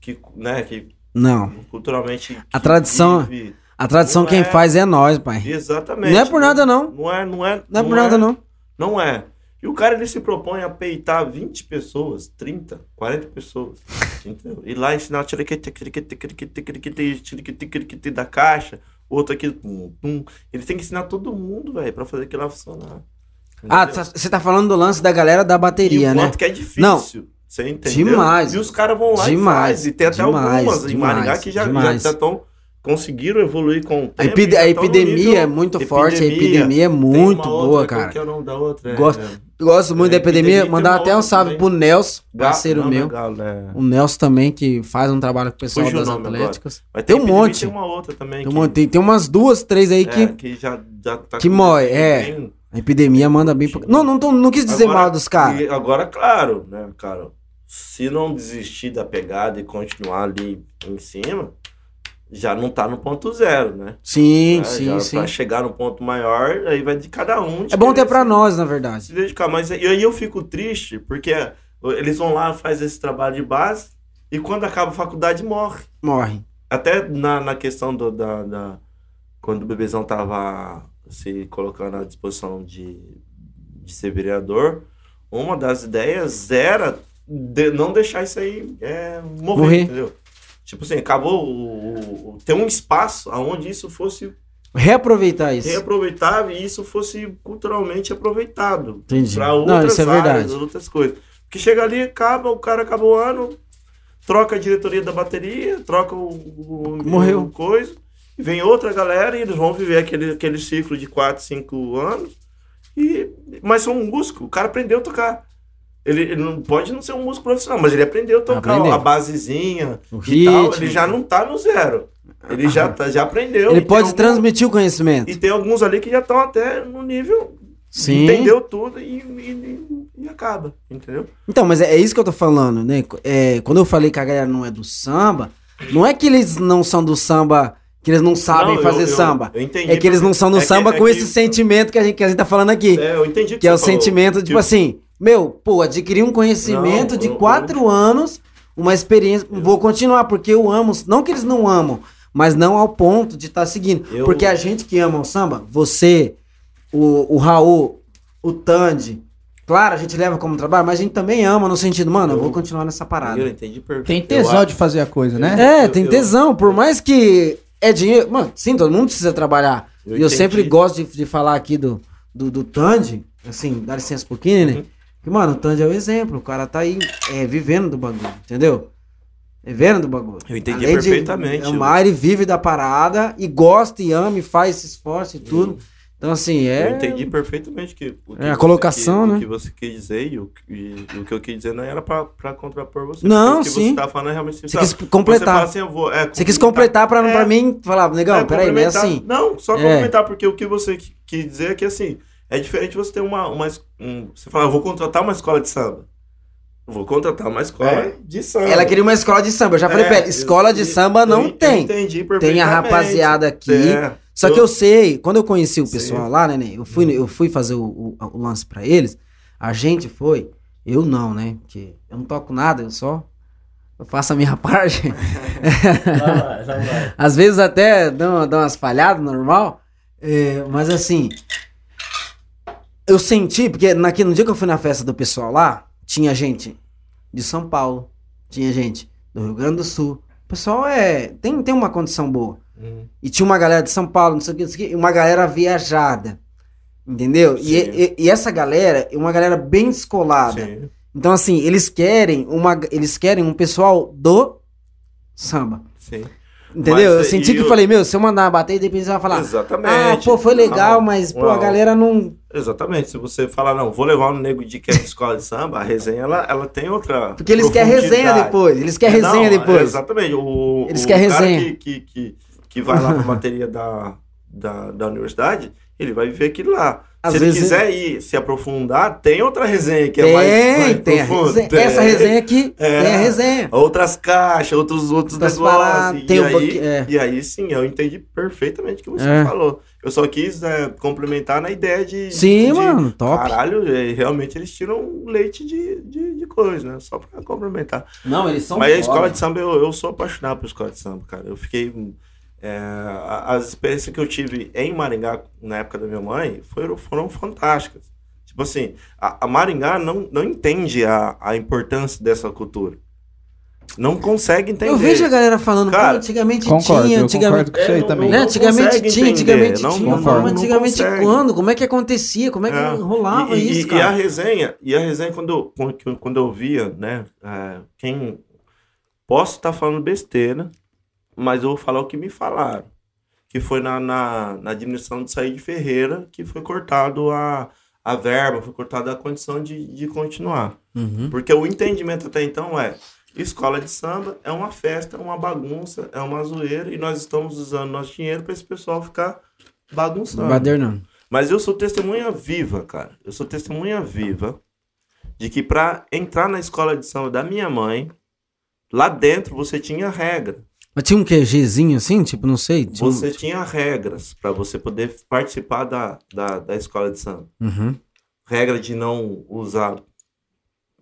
Que, né, que Não. culturalmente. A tradição- vive- A tradição quem é- faz é nós, pai. Exatamente. Não é por nada, não. Não é, não é. Não é por nada, não. Não é. E o cara ele se propõe a peitar 20 pessoas, 30, 40 pessoas. entendeu? E lá ensinar da caixa, outro aqui. pum, pum. Ele tem que ensinar todo mundo, velho, pra fazer aquilo lá funcionar. Ah, Entendeu? tá- você tá falando do lance da galera da e bateria, o né? quanto que é difícil. Não. Você entendeu? Demais. E os caras vão lá Demais. e. E tem até Demais, algumas em demais, Maringá que já demais. estão conseguiram evoluir com o tempo. A, epi- já a no epidemia é muito forte, a epidemia é Tem muito boa, qual cara. que é o nome da outra? É- Gosto- é- Gosto muito É, da epidemia. epidemia Mandar tem até um salve também. pro Nelson, parceiro não, não é meu. Galo, é- O Nelson também, que faz um trabalho com o pessoal Fugiu das atléticas. Mas Tem um epidemia, monte. Tem uma outra também. Tem, um que, tem, tem umas duas, três aí é, que que já, já tá que mói, é. a epidemia manda bem. pra- Não, não, tô- não quis dizer Agora- mal dos caras. Agora, claro, né, cara? Se não desistir da pegada e continuar ali em cima, já não tá no ponto zero, né? Sim, É, sim, já sim. Pra chegar no ponto maior, aí vai de cada um. de É bom ter se- nós, na verdade. se dedicar. Mas e aí eu fico triste, porque eles vão lá, faz esse trabalho de base, e quando acaba a faculdade, morre. Morre. Até na, na questão do, da, da- Quando o bebezão tava se colocando à disposição de, de ser vereador, uma das ideias era de não deixar isso aí é, morrer, Morrer. entendeu? Tipo assim, acabou o, o- ter um espaço onde isso fosse Reaproveitar isso. reaproveitável e isso fosse culturalmente aproveitado Entendi. para Não, outras isso é áreas, verdade. outras coisas. Porque chega ali, acaba, o cara acaba o ano, troca a diretoria da bateria, troca o, o- Morreu. o coisa e vem outra galera e eles vão viver aquele, aquele ciclo de 4, 5 anos. E, mas são um músico, o cara aprendeu a tocar. Ele, ele não pode não ser um músico profissional, mas ele aprendeu a tocar Aprendeu. a basezinha O e tal. ritmo. Ele já não tá no zero. Ele já, tá, já aprendeu. Ele pode algum- transmitir o conhecimento. E tem alguns ali que já estão até no nível. Sim. Entendeu tudo e, e- e acaba, entendeu? Então, mas é, é isso que eu tô falando, né? É, quando eu falei que a galera não é do samba, não é que eles não são do samba, que eles não sabem Não, eu- fazer eu- samba. eu entendi é que eles não são do é que- samba é com que- esse sentimento que a, gente, que a gente tá falando aqui. É, eu entendi que é o falou. sentimento, tipo Que- assim, meu, pô, adquiri um conhecimento Não, de eu- quatro anos, uma experiência. Vou continuar, porque eu amo. Não que eles não amam, mas não ao ponto de estar seguindo. Eu- Porque a gente que ama o samba, você, o, o Raul, o Tandy, claro, a gente leva como trabalho, mas a gente também ama no sentido, mano, eu, Eu- vou continuar nessa parada. Eu entendi perfeito. Tem Eu tesão de fazer a coisa, né? É, Eu- tem eu- tesão, por mais que é dinheiro. Mano, sim, todo mundo precisa trabalhar. Eu e eu entendi. sempre gosto de, de falar aqui do, do, do Tandy, assim, dá licença um pouquinho, né? Uhum. Que, mano, o Tandy é o exemplo. O cara tá aí é, vivendo do bagulho, entendeu? Vivendo do bagulho. Eu entendi Além de perfeitamente. amar, ele vive da parada e gosta e ama e faz esse esforço e tudo. Então, assim, é. Eu entendi perfeitamente que, o que É, a você colocação, quis- né? O que você quis dizer e o, e o que eu quis dizer não era pra, pra contrapor você. Não, o que sim. você tá falando é realmente... Você quis completar. Você, assim, eu vou, é, Você quis completar pra, É, pra mim falar, negão, é, peraí, não é assim. Não, só É. complementar, porque o que você qui- quis dizer é que assim, é diferente você ter uma. uma um, você fala, eu vou contratar uma escola de samba. Vou contratar uma escola É. de samba. Ela queria uma escola de samba. Eu já falei É, pra ela, escola de eu- samba eu- não eu tem. Entendi Tem perfeitamente. a rapaziada aqui. É. Só que eu sei, quando eu conheci o Sim. Pessoal lá, né, né, eu fui, eu fui fazer o, o- o lance pra eles, a gente foi, eu não, né, porque eu não toco nada, eu só eu faço a minha parte. Às vezes até dão, dão umas falhadas, normal, é, mas assim, eu senti, porque naquele, no dia que eu fui na festa do pessoal lá, tinha gente de São Paulo, tinha gente do Rio Grande do Sul, o pessoal é, tem, tem uma condição boa. Hum, E tinha uma galera de São Paulo, não sei o que, não sei o que, uma galera viajada. Entendeu? E, e- e essa galera é uma galera bem descolada. sim. Então, assim, eles querem uma. Eles querem um pessoal do samba. Sim. Entendeu? Mas, eu senti que eu- falei, meu, se eu mandar bater, depois você vai falar. Exatamente. Ah, pô, foi legal, mas, pô, a galera não. Exatamente. Se você falar, não, vou levar um nego de que é de escola de samba, a resenha ela, ela tem outra. Porque eles querem resenha depois. Eles querem É, resenha não, depois. Exatamente. O, Eles o querem cara resenha. Que, que, que, que vai lá pra bateria da, da, da universidade, ele vai viver aquilo lá. Às Se ele quiser ir se aprofundar, tem outra resenha que tem, é mais, mais tem. profunda. resenha. Tem. Essa resenha aqui É. tem a resenha. Outras caixas, outros, outros Outras paradas, e, o aí, é. e aí sim, eu entendi perfeitamente o que você É. falou. Eu só quis é, complementar na ideia de. Sim, de, mano, top. Caralho, é, realmente eles tiram leite de, de, de coisa, né? Só pra complementar. Não, eles são. Mas a escola de samba, eu, eu sou apaixonado por escola de samba, cara. Eu fiquei. é, as experiências que eu tive em Maringá na época da minha mãe foram, foram fantásticas. Tipo assim, a, a Maringá não, não entende a, a importância dessa cultura. Não consegue entender. Eu vejo a galera falando, Cara, antigamente Concordo, tinha, eu antigamente. concordo com isso aí É, também. Né? Antigamente tinha, entender, antigamente não- tinha. não- antigamente consegue. quando? Como é que acontecia? Como é que É. rolava e, e- isso, e a cara? resenha, e a resenha quando eu, quando, quando eu via, né, é, quem posso estar falando besteira, mas eu vou falar o que me falaram, que foi na, na, na admissão de sair de Ferreira, que foi cortado a, a verba, foi cortada a condição de, de continuar. Uhum. Porque o entendimento até então é escola de samba é uma festa, é uma bagunça, é uma zoeira, e nós estamos usando nosso dinheiro para esse pessoal ficar bagunçando. Badernando. Mas eu sou testemunha viva, cara. Eu sou testemunha viva de que para entrar na escola de samba da minha mãe, lá dentro você tinha regra. Mas tinha um QGzinho assim, tipo, não sei. Tinha um- Você tinha regras para você poder participar da, da, da escola de samba. Uhum. Regra de não usar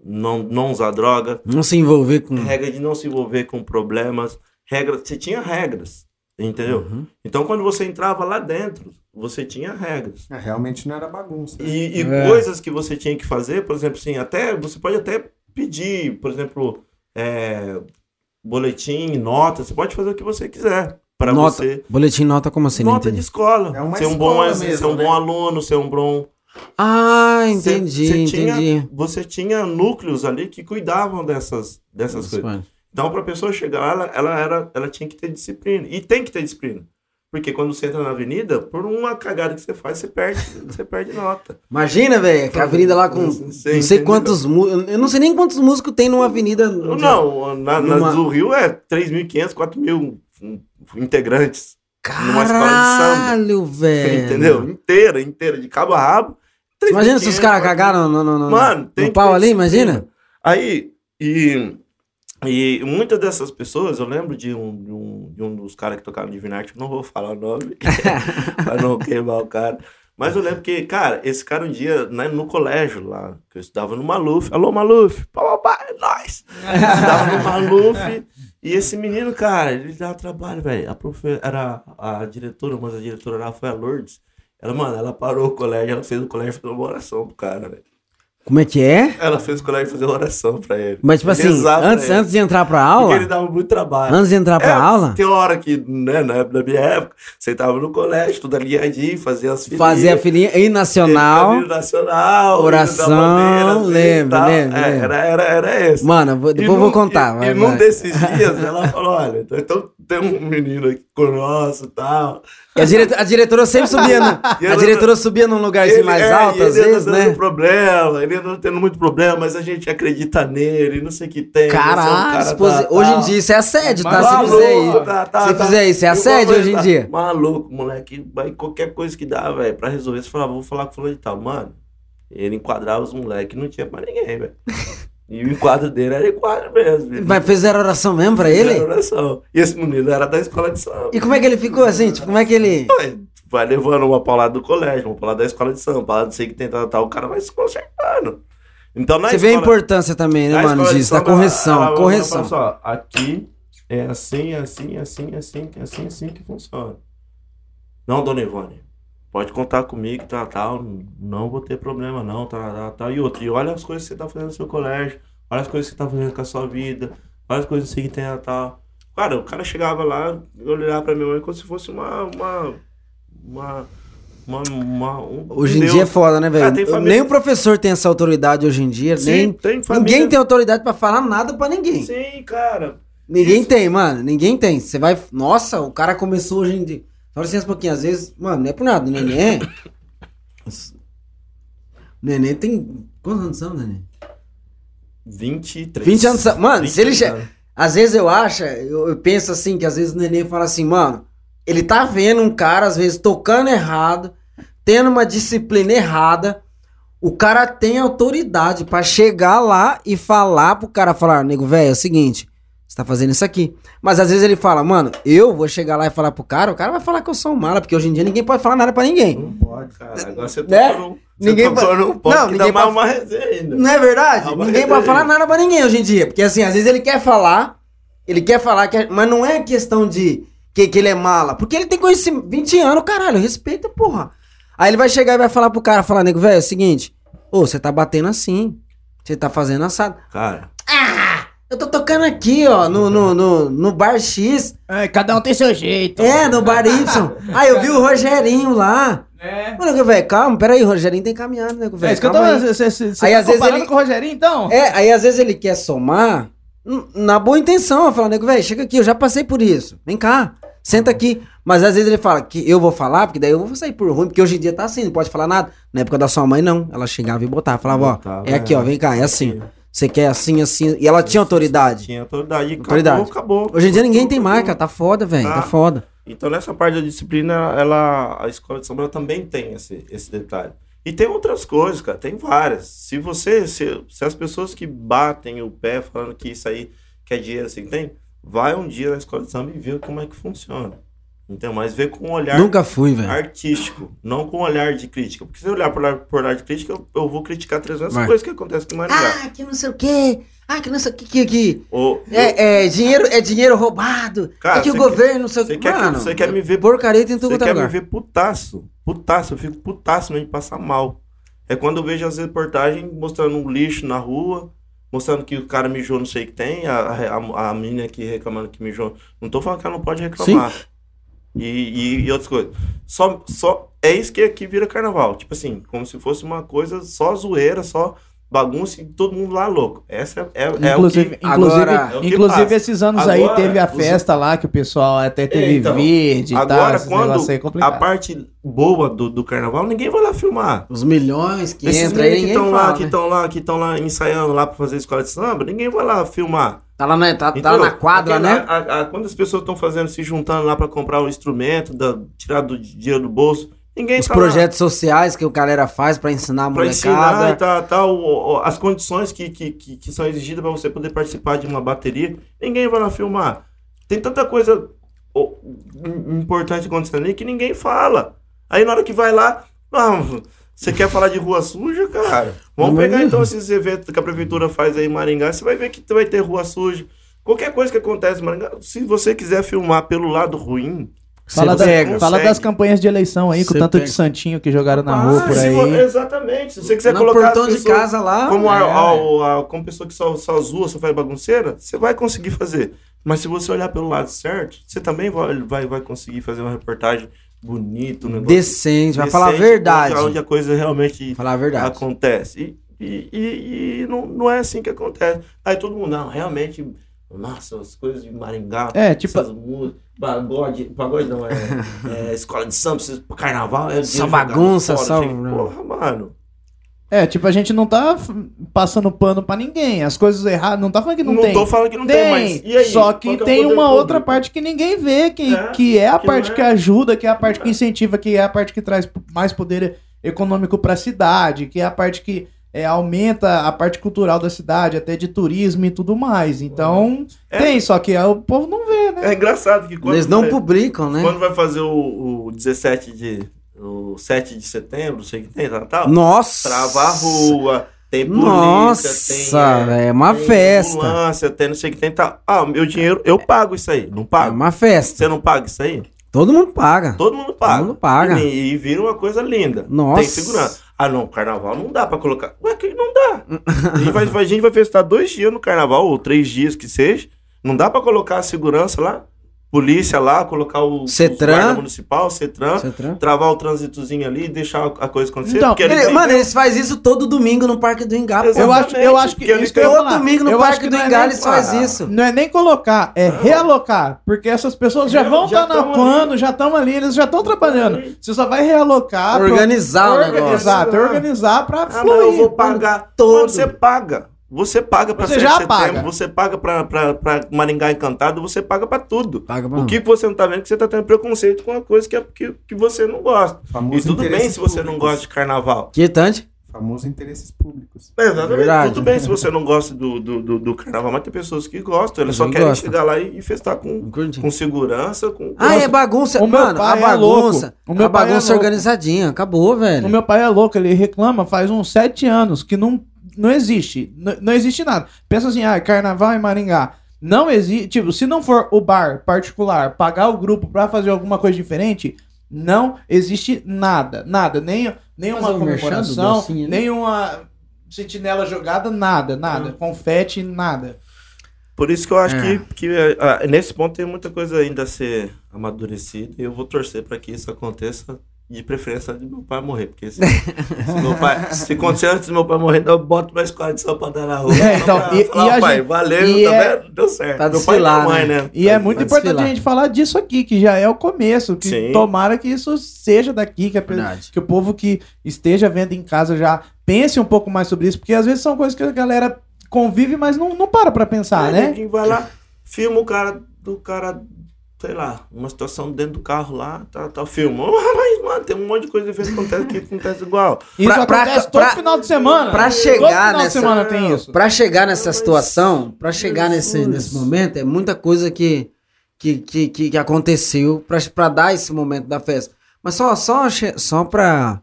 não, não usar droga, Não se envolver com. regra de não se envolver com problemas, regra, você tinha regras, entendeu? Uhum. Então quando você entrava lá dentro, você tinha regras. É, realmente não era bagunça. E, e É. coisas que você tinha que fazer, por exemplo, assim, até você pode até pedir, por exemplo, é, boletim, nota, você pode fazer o que você quiser para Nota. você. Boletim nota como assim? Nota de escola. É uma ser um bom, escola ser mesmo, um bom né? aluno, ser um bom. Ah, Você- entendi, você tinha- entendi. Você tinha núcleos ali que cuidavam dessas, dessas coisas. Então, para a pessoa chegar lá, ela, ela, era, ela tinha que ter disciplina. E tem que ter disciplina. Porque quando você entra na avenida, por uma cagada que você faz, você perde, você perde nota. Imagina, velho, que a avenida lá com Sim, não sei quantos músicos. Eu não sei nem quantos músicos tem numa avenida. Não, na, na Numa- do Rio é 3.500, 4.000 hum, integrantes. Caralho, velho. Entendeu? Inteira, inteira, de cabo a rabo. Imagina se os 3.500, caras cagaram no, no, no, Mano, no pau ali, imagina. Aí, e, e muitas dessas pessoas, eu lembro de um, de um, de um dos caras que tocaram de Vinarte, não vou falar o nome, pra não queimar o cara. Mas eu lembro que, cara, esse cara um dia, né, no colégio lá, que eu estudava no Maluf, alô Maluf, é nóis! Eu estudava no Maluf, e esse menino, cara, ele dava trabalho, velho. A profe... era a diretora, mas a diretora lá foi a Lourdes. Ela, mano, ela parou o colégio, ela fez o colégio fazer uma oração pro cara, velho. Como é que é? Ela fez o colégio fazer uma oração pra ele. Mas, tipo assim, Rezar antes, antes de entrar pra Porque aula, ele dava muito trabalho. antes de entrar pra É, aula, Tem hora que, né, na época- na minha época, você tava no colégio, tudo alinhadinho, fazia as filhinhas. fazer a filhinha em nacional. Hino nacional, hino oração, e tal. lembro, É. Era, era, era esse. Mano, E depois eu vou contar. E, vai, e num desses dias, ela falou, olha, então tem um menino aqui conosco e tal. E a, diretora, a diretora sempre subia. No, a diretora subia num lugarzinho Ele- mais é, alto, às ele vezes, né? problema, ele anda tendo muito problema, mas a gente acredita nele, não sei o que tem. é o Caralho, cara tá- hoje em dia isso é assédio, tá? Mas Se maluco, fizer isso. tá, tá, Se tá. fizer isso, é o assédio hoje em dia. Maluco, moleque. Vai qualquer coisa que dá, velho, pra resolver. Você falava, vou falar com fulano de tal. Mano, ele enquadrava os moleques, não tinha pra ninguém, velho. E o enquadro dele era enquadro mesmo. Ele Mas fizeram oração mesmo pra ele? oração. E esse menino era da escola de samba. E como é que ele ficou assim? Tipo, como é que ele. Vai- levando uma paulada do colégio, uma paulada da escola de samba, paulada não sei que tem, tal, tal, o cara vai se consertando. Então, na Você vê a escola- importância também, né, na mano, escola disso, da correção. correção. ela fala só, aqui é assim, assim, assim, assim, assim, assim que funciona. Não, dona Ivone, pode contar comigo, tal, tal, não vou ter problema não, tal, tal, tal. E outra, e olha as coisas que você tá fazendo no seu colégio, olha as coisas que você tá fazendo com a sua vida, olha as coisas que tem, tal. Cara, o cara chegava lá, olhava pra minha mãe como se fosse uma, uma, uma, uma, uma- um Hoje em Deus. dia é foda, né, velho? família- Nem o professor tem essa autoridade hoje em dia, Sim, nem. tem família. Ninguém tem autoridade pra falar nada pra ninguém. Sim, cara. Ninguém Isso. tem, mano. Ninguém tem. Você vai. Nossa, o cara começou hoje em dia. Só licença um pouquinho, às vezes. Mano, não é por nada. O neném. O neném tem. Quantos anos são, neném? 23. 20 anos. Mano, se ele. 23 che- anos. Às vezes eu acho, eu, eu penso assim, que às vezes o neném fala assim, mano, ele tá vendo um cara, às vezes, tocando errado, tendo uma disciplina errada. O cara tem autoridade pra chegar lá e falar pro cara, falar, nego, velho, é o seguinte, você tá fazendo isso aqui. Mas às vezes ele fala, mano, eu vou chegar lá e falar pro cara, o cara vai falar que eu sou um mala, porque hoje em dia ninguém pode falar nada pra ninguém. Não pode, cara. Agora você Né? tocou num- você Ninguém num ponto Não, ninguém pa- uma resenha ainda. Não é verdade? Ninguém pode falar nada pra ninguém hoje em dia. Porque assim, às vezes ele quer falar, ele quer falar, que é- mas não é questão de que, que ele é mala. Porque ele tem conhecimento. 20 anos, caralho, respeita, porra. Aí ele vai chegar e vai falar pro cara, falar, nego, velho, é o seguinte, ô, você tá batendo assim. Você tá fazendo assado. Cara! Eu tô tocando aqui, ó, no, no, no, no bar X. É, cada um tem seu jeito. É, no bar Y. Aí eu vi o Rogerinho lá. É. Mano, velho, calma, peraí, o Rogerinho tem caminhado, nego, É velho. isso que eu calma tô. aí. Você, você, você Aí, tá às vezes, ele- com o Rogerinho, então? É, aí às vezes ele quer somar na boa intenção, falar, nego, velho, chega aqui, eu já passei por isso. Vem cá, senta aqui. Mas às vezes ele fala que eu vou falar, porque daí eu vou sair por ruim, porque hoje em dia tá assim, não pode falar nada. Na época da sua mãe, não. Ela chegava e botava, falava, ó, é aqui, ó, é. vem cá, é assim. Você quer assim, assim. E ela tinha autoridade. tinha autoridade. e Autoridade. Acabou, acabou. Hoje em dia ninguém tem Acabou. marca, tá foda, velho, tá Tá. foda. Então, nessa parte da disciplina, ela, a escola de samba também tem esse, esse detalhe. E tem outras coisas, cara, tem várias. Se você, se, se as pessoas que batem o pé falando que isso aí que é dinheiro assim tem, vai um dia na escola de samba e vê como é que funciona. Então, mas vê com um olhar Nunca fui, velho. artístico, não com um olhar de crítica. Porque se eu olhar por olhar, por olhar de crítica, eu, eu vou criticar 300 Vai. coisas que acontecem com o Maringá. Ah, que não sei o quê. Ah, que não sei o que, que, que. Ou, É, é, dinheiro, é dinheiro roubado. Cara, é que o você governo, não sei o você que. quer, que- Mano, você quer me ver porcaria tem em tudo Você é quer me lugar. ver putaço. Putaço, eu fico putaço mesmo de passar mal. É quando eu vejo as reportagens mostrando um lixo na rua, mostrando que o cara mijou não sei o que tem, a, a, a menina aqui reclamando que mijou. Não tô falando que ela não pode reclamar. E, e, e outras coisas. Só, só é isso que aqui vira carnaval. Tipo assim, como se fosse uma coisa só zoeira, só bagunça e todo mundo lá louco. Essa é, é, é o Inclusive, que... inclusive, agora- é o que inclusive passa. esses anos aí Agora, teve a os- festa lá que o pessoal até teve Então, vídeo e tal. Agora, quando aí é a parte boa do, do carnaval, ninguém vai lá filmar. Os milhões que entram aí, que estão lá, fala, que né? estão lá, que estão lá ensaiando lá pra fazer escola de samba, ninguém vai lá filmar. Tá lá na, tá, tá Entendeu? na quadra, Aquela- né? a- a- quando as pessoas estão fazendo, se juntando lá pra comprar o instrumento, da, tirar do dinheiro do bolso, ninguém Os tá lá projetos sociais que o galera faz pra ensinar a pra ensinar molecada. tal, tal, o- o- as condições que, que, que, que são exigidas pra você poder participar de uma bateria, ninguém vai lá filmar. Tem tanta coisa importante acontecendo ali que ninguém fala. Aí na hora que vai lá, não, você quer falar de rua suja, cara? Vamos pegar mas- então esses eventos que a prefeitura faz aí em Maringá, você vai ver que vai ter rua suja. Qualquer coisa que acontece em Maringá, se você quiser filmar pelo lado ruim, Fala, da- fala das campanhas de eleição aí, com tanto pega. de santinho que jogaram na Ah, rua por aí. vo- exatamente. Se você quiser no colocar portão as de pessoas casa lá. como, a, é. a- a- como pessoa que só, só zoa, só faz bagunceira, você vai conseguir fazer. Mas se você olhar pelo lado certo, você também vai, vai, vai conseguir fazer uma reportagem bonita, um negócio Decente, vai falar a verdade. Onde, a coisa realmente Falar a verdade. acontece. E, e, e- e não, não é assim que acontece. Aí todo mundo, não, realmente, nossa, as coisas de Maringá, É, tipo- essas músicas, pagode, pagode não, é, é escola de samba, carnaval, é Só bagunça, só- fora. Falei, Porra, mano. É, tipo, a gente não tá passando pano pra ninguém. As coisas erradas, não tá falando que não, Não, tem. tô falando que não tem, mas e aí? Só que Qual é tem uma público? outra parte que ninguém vê, que É, é, que é a que parte não é. que ajuda, que é a parte que incentiva, que é a parte que traz mais poder econômico pra cidade, que é a parte que é, aumenta a parte cultural da cidade, até de turismo e tudo mais. Então, É. tem, só que o povo não vê, né? É engraçado que quando, Eles não vai, publicam, né? quando vai fazer o, o 17 de. O 7 de setembro, não sei o que tem, tal, tal. Nossa! Trava a rua, tem polícia, Nossa, tem. velho, é uma tem festa. ambulância, tem não sei o que tem, tal. Ah, meu dinheiro, eu pago isso aí, não É pago. uma festa. Você não paga isso aí? Todo mundo paga. Todo mundo paga. mundo paga. E, e vira uma coisa linda. Nossa. Tem segurança. Ah, não, carnaval não dá pra colocar. Ué, que não dá. a, gente vai, a gente vai festar dois dias no carnaval, ou três dias que seja. Não dá pra colocar a segurança lá, polícia lá, colocar o Cetran. municipal, Cetran, Você tranca? travar o trânsitozinho ali e deixar a coisa acontecer. Então, porque eles Ele- mano, eles fazem isso todo domingo no Parque do. Exato. Eu acho, eu acho que que Todo falar. domingo no eu Parque do não é Engá nem- eles fazem isso. Não é nem colocar, é realocar. Porque essas pessoas já Já- vão estar na tão plano, já estão ali, eles já estão trabalhando. ali. Você só vai realocar. pra- Organizar o Orga- negócio. Exato, organizar pra Ah, mas fluir. eu vou pagar. todo. Mano, você paga. Você paga pra Você 7 já setembro, paga. você paga pra Maringá Encantado, você paga pra tudo. Paga pra O que você não tá vendo é que você tá tendo preconceito com uma coisa que, é- que, que você não gosta. Famoso E tudo bem se você não públicos. gosta de carnaval. Que tanto? Famoso interesses públicos. É, exatamente. Verdade. Tudo bem se você não gosta do, do, do, do carnaval, mas tem pessoas que gostam. Eles só Não querem gostam. chegar lá e, e festar com, com segurança, com. Ah, é bagunça. O meu Mano, a pai é bagunça. louco. O meu a pai é bagunça louco. organizadinha. Acabou, velho. O meu pai é louco, ele reclama faz uns sete anos que não, não existe. N- não existe nada. Pensa assim, ah, carnaval em Maringá. Não existe. Tipo, se não for o bar particular pagar o grupo pra fazer alguma coisa diferente, não existe nada. Nada. Nem, nem Fazer uma um comemoração, docinho ali. nem uma sentinela jogada, nada, nada. Confete, nada. Por isso que eu acho É. que, que ah, nesse ponto tem muita coisa ainda a ser amadurecida. E eu vou torcer para que isso aconteça. De preferência do meu pai morrer. Porque se, se meu pai, se acontecer antes do meu pai morrer, então eu boto uma escola de samba pra dar na rua. É, então, pra e- falar, e a pai, gente- valeu, e tá é- vendo? Deu certo. Pra meu pai e mãe, né? né? E é muito Vai importante desfilar. a gente falar disso aqui, que já é o começo. Que Sim. tomara que isso seja daqui, que, a que o povo que esteja vendo em casa já pense um pouco mais sobre isso, porque às vezes são coisas que a galera convive, mas não, não para pra pensar, Aí né? ninguém vai lá, filma o cara do cara, sei lá, uma situação dentro do carro lá, tá, tá filmando. Mas, mano, tem um monte de coisa que acontece que acontece igual. Isso Pra- pra- acontece todo pra- final de semana. pra Todo chegar final de nessa- semana tem isso. Pra chegar nessa Mas- situação, pra chegar nesse, Jesus. nesse momento, é muita coisa que, que, que, que, que aconteceu pra, pra dar esse momento da festa. Mas só, só, só pra,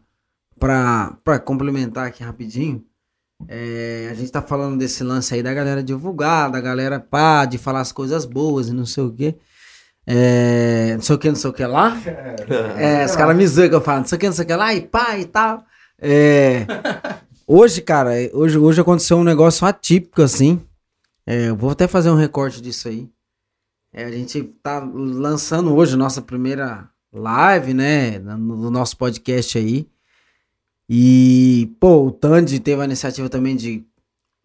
pra, pra complementar aqui rapidinho, é, a gente tá falando desse lance aí da galera divulgar, da galera pá, de falar as coisas boas e não sei o quê. É, não sei o que, não sei o que lá. É, os caras me eu falo, não sei o que, não sei o que lá, e pá e tal. É, hoje, cara, hoje, hoje aconteceu um negócio atípico, assim. É, eu vou até fazer um recorte disso aí. É, a gente tá lançando hoje nossa primeira live, né? No nosso podcast aí. E, pô, o Tandy teve a iniciativa também de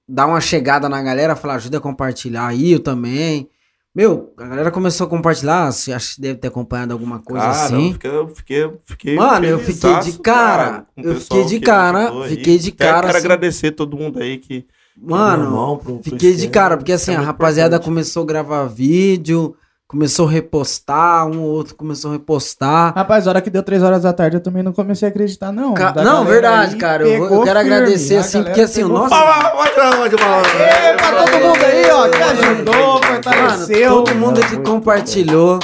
dar uma chegada na galera, falar, ajuda a compartilhar aí, eu também. Meu, a galera começou a compartilhar, acha que deve ter acompanhado alguma coisa Cara, assim. eu fiquei, eu fiquei, fiquei Mano, eu fiquei de cara, o eu fiquei de cara, fiquei de cara, Quero assim. agradecer todo mundo aí que. Mano, irmão pro- pro fiquei de esquema. cara, porque assim, é a rapaziada importante. começou a gravar vídeo, começou a repostar, um ou outro começou a repostar. Rapaz, a hora que deu três horas da tarde, eu também não comecei a acreditar, não. Ca- Da não, verdade, aí cara, eu vou- eu quero firme. agradecer, A assim, porque, assim, o nosso-. Palma, pode dar uma de palma. Pra todo mundo aí, ó, que ajudou, Mano, fortaleceu. todo mundo que compartilhou.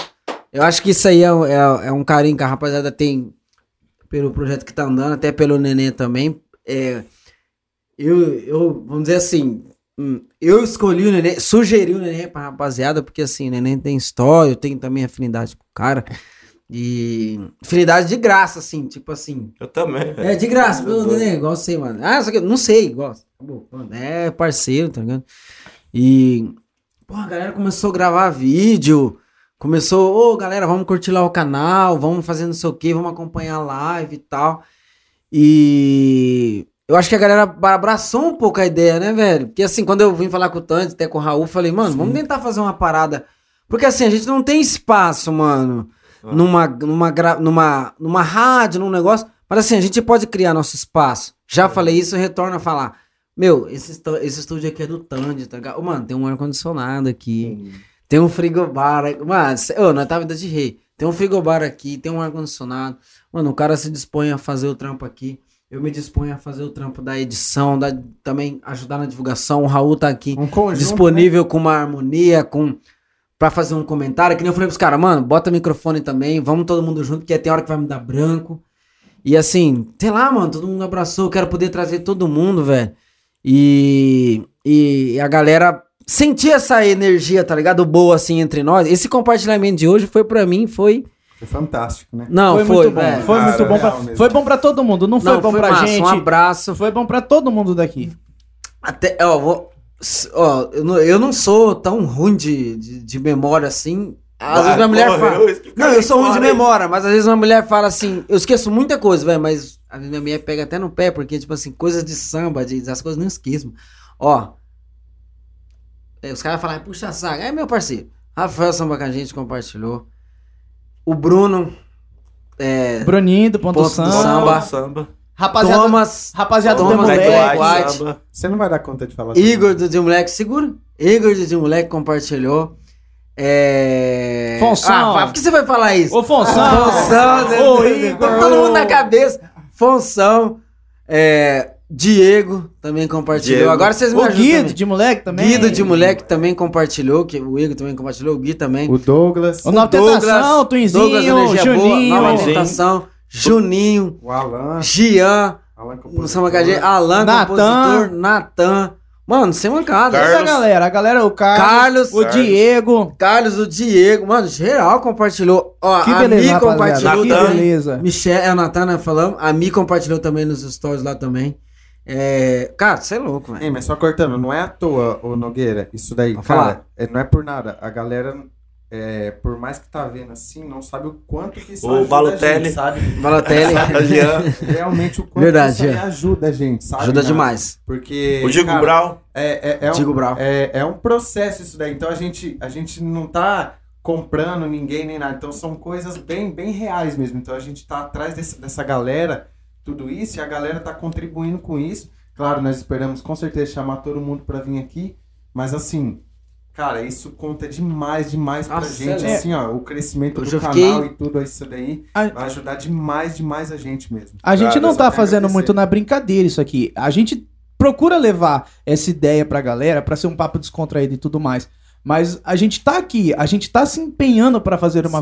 Eu acho que isso aí é, é- é um carinho que a rapaziada tem pelo projeto que tá andando, até pelo Nenê também. É, eu, eu, vamos dizer assim, eu escolhi o Nenê, sugeri o Nenê pra rapaziada, porque assim, o Nenê tem história, eu tenho também afinidade com o cara. E afinidade de graça, assim, tipo assim. Eu também. É, de graça, pelo. Nenê, gosto sei, mano. Ah, só que eu não sei, gosto. É parceiro, tá ligado? E, pô, a galera começou a gravar vídeo, começou, ô, galera, vamos curtir lá o canal, vamos fazer não sei o que, vamos acompanhar a live e tal. E eu acho que a galera abraçou um pouco a ideia, né, velho? Porque assim, quando eu vim falar com o Tante, até com o Raul, falei, mano, vamos tentar fazer uma parada. Porque assim, a gente não tem espaço, mano, Ah. numa, numa, numa, numa rádio, num negócio. Mas assim, a gente pode criar nosso espaço. Já falei isso, retorno a falar. Meu, esse, esse estúdio aqui é do Tandy, tá ligado? Mano, tem um ar-condicionado aqui. Tem um frigobar. Mano, ô, nós vida de rei. Tem um frigobar aqui, tem um ar-condicionado. Mano, o cara se dispõe a fazer o trampo aqui. Eu me disponho a fazer o trampo da edição, da, também ajudar na divulgação. O Raul tá aqui Um conjunto, disponível com uma harmonia, com pra fazer um comentário. Que nem eu falei pros caras, mano, bota microfone também, vamos todo mundo junto, porque tem hora que vai me dar branco. E assim, sei lá, mano, todo mundo abraçou, eu quero poder trazer todo mundo, velho. E, e a galera sentir essa energia, tá ligado? Boa assim entre nós. Esse compartilhamento de hoje foi pra mim, foi. Foi fantástico, né? Não, foi, foi, muito bom. velho. Foi Cara, muito bom. Pra, mesmo. foi bom pra todo mundo. Não foi Não, bom foi pra massa, gente. Um abraço. Foi bom pra todo mundo daqui. Até, ó, vou, ó, eu, não, eu não sou tão ruim de, de, de memória assim. Às vezes minha mulher fala. Não, eu sou ruim de memória, mas às vezes uma mulher fala assim, eu esqueço muita coisa, velho, mas vezes minha mulher pega até no pé, porque, tipo assim, coisas de samba, de, as coisas eu não esqueço. Ó, é, os caras falam, puxa saco, é meu parceiro. Rafael Samba com a gente compartilhou. O Bruno, é, Bruninho do Ponto, Ponto do Samba. Samba. samba. Rapaziada, Thomas, rapaziada do Thomas Moleque. Black White, White. Você não vai dar conta de falar Igor do De Moleque, segura. Igor do De Moleque compartilhou. É... Fonção. Ah, vai, por que você vai falar isso? Ô, Fonção. Função, Ô, Igor. todo mundo na cabeça. Função, é, Diego também compartilhou. Diego. Agora vocês me O Guido também. de moleque também. Guido de moleque também compartilhou, que o Igor também compartilhou, o Gui também. O Douglas, O Nova Tentação, Twinzinho, Douglas Energia Boa, Juninho. Nova Juninho. Tentação, Juninho, o Alan, Gian, Alan no Samba KG, Alan, Natan. compositor, Natan. Mano, sem mancada. Essa Carlos. galera, a galera, o Carlos, Carlos, o Carlos. Diego. Carlos, o Diego, mano, geral compartilhou. Ó, Que a beleza, Mi compartilhou Que Natan. beleza. Michel, é o Natan, né, falando. A Mi compartilhou também nos stories lá também. É, cara, você é louco, velho. Mas só cortando, não é à toa, ô Nogueira, isso daí, Pode cara, falar. é, não é por nada. A galera, é, por mais que tá vendo assim, não sabe o quanto que isso O ajuda Balotelli. a gente, sabe? Balotelli. Realmente o quanto Verdade, isso aí é. ajuda a gente, sabe? Ajuda né? demais. Porque, o Diego cara, Brau. É, é, é, um, Diego Brau. é, é um processo isso daí. Então a gente, a gente não tá comprando ninguém nem nada. Então são coisas bem, bem reais mesmo. Então a gente tá atrás desse- dessa galera, tudo isso, e a galera tá contribuindo com isso. Claro, nós esperamos com certeza chamar todo mundo para vir aqui. Mas assim, cara, isso conta demais, demais pra Nossa, gente. é. Assim, ó, o crescimento Hoje do eu fiquei- canal e tudo isso daí A- vai ajudar demais, demais a gente mesmo. A gente não tá fazendo agradecer. muito na brincadeira isso aqui. A gente procura levar essa ideia pra galera pra ser um papo descontraído e tudo mais. Mas a gente tá aqui, a gente tá se empenhando pra fazer uma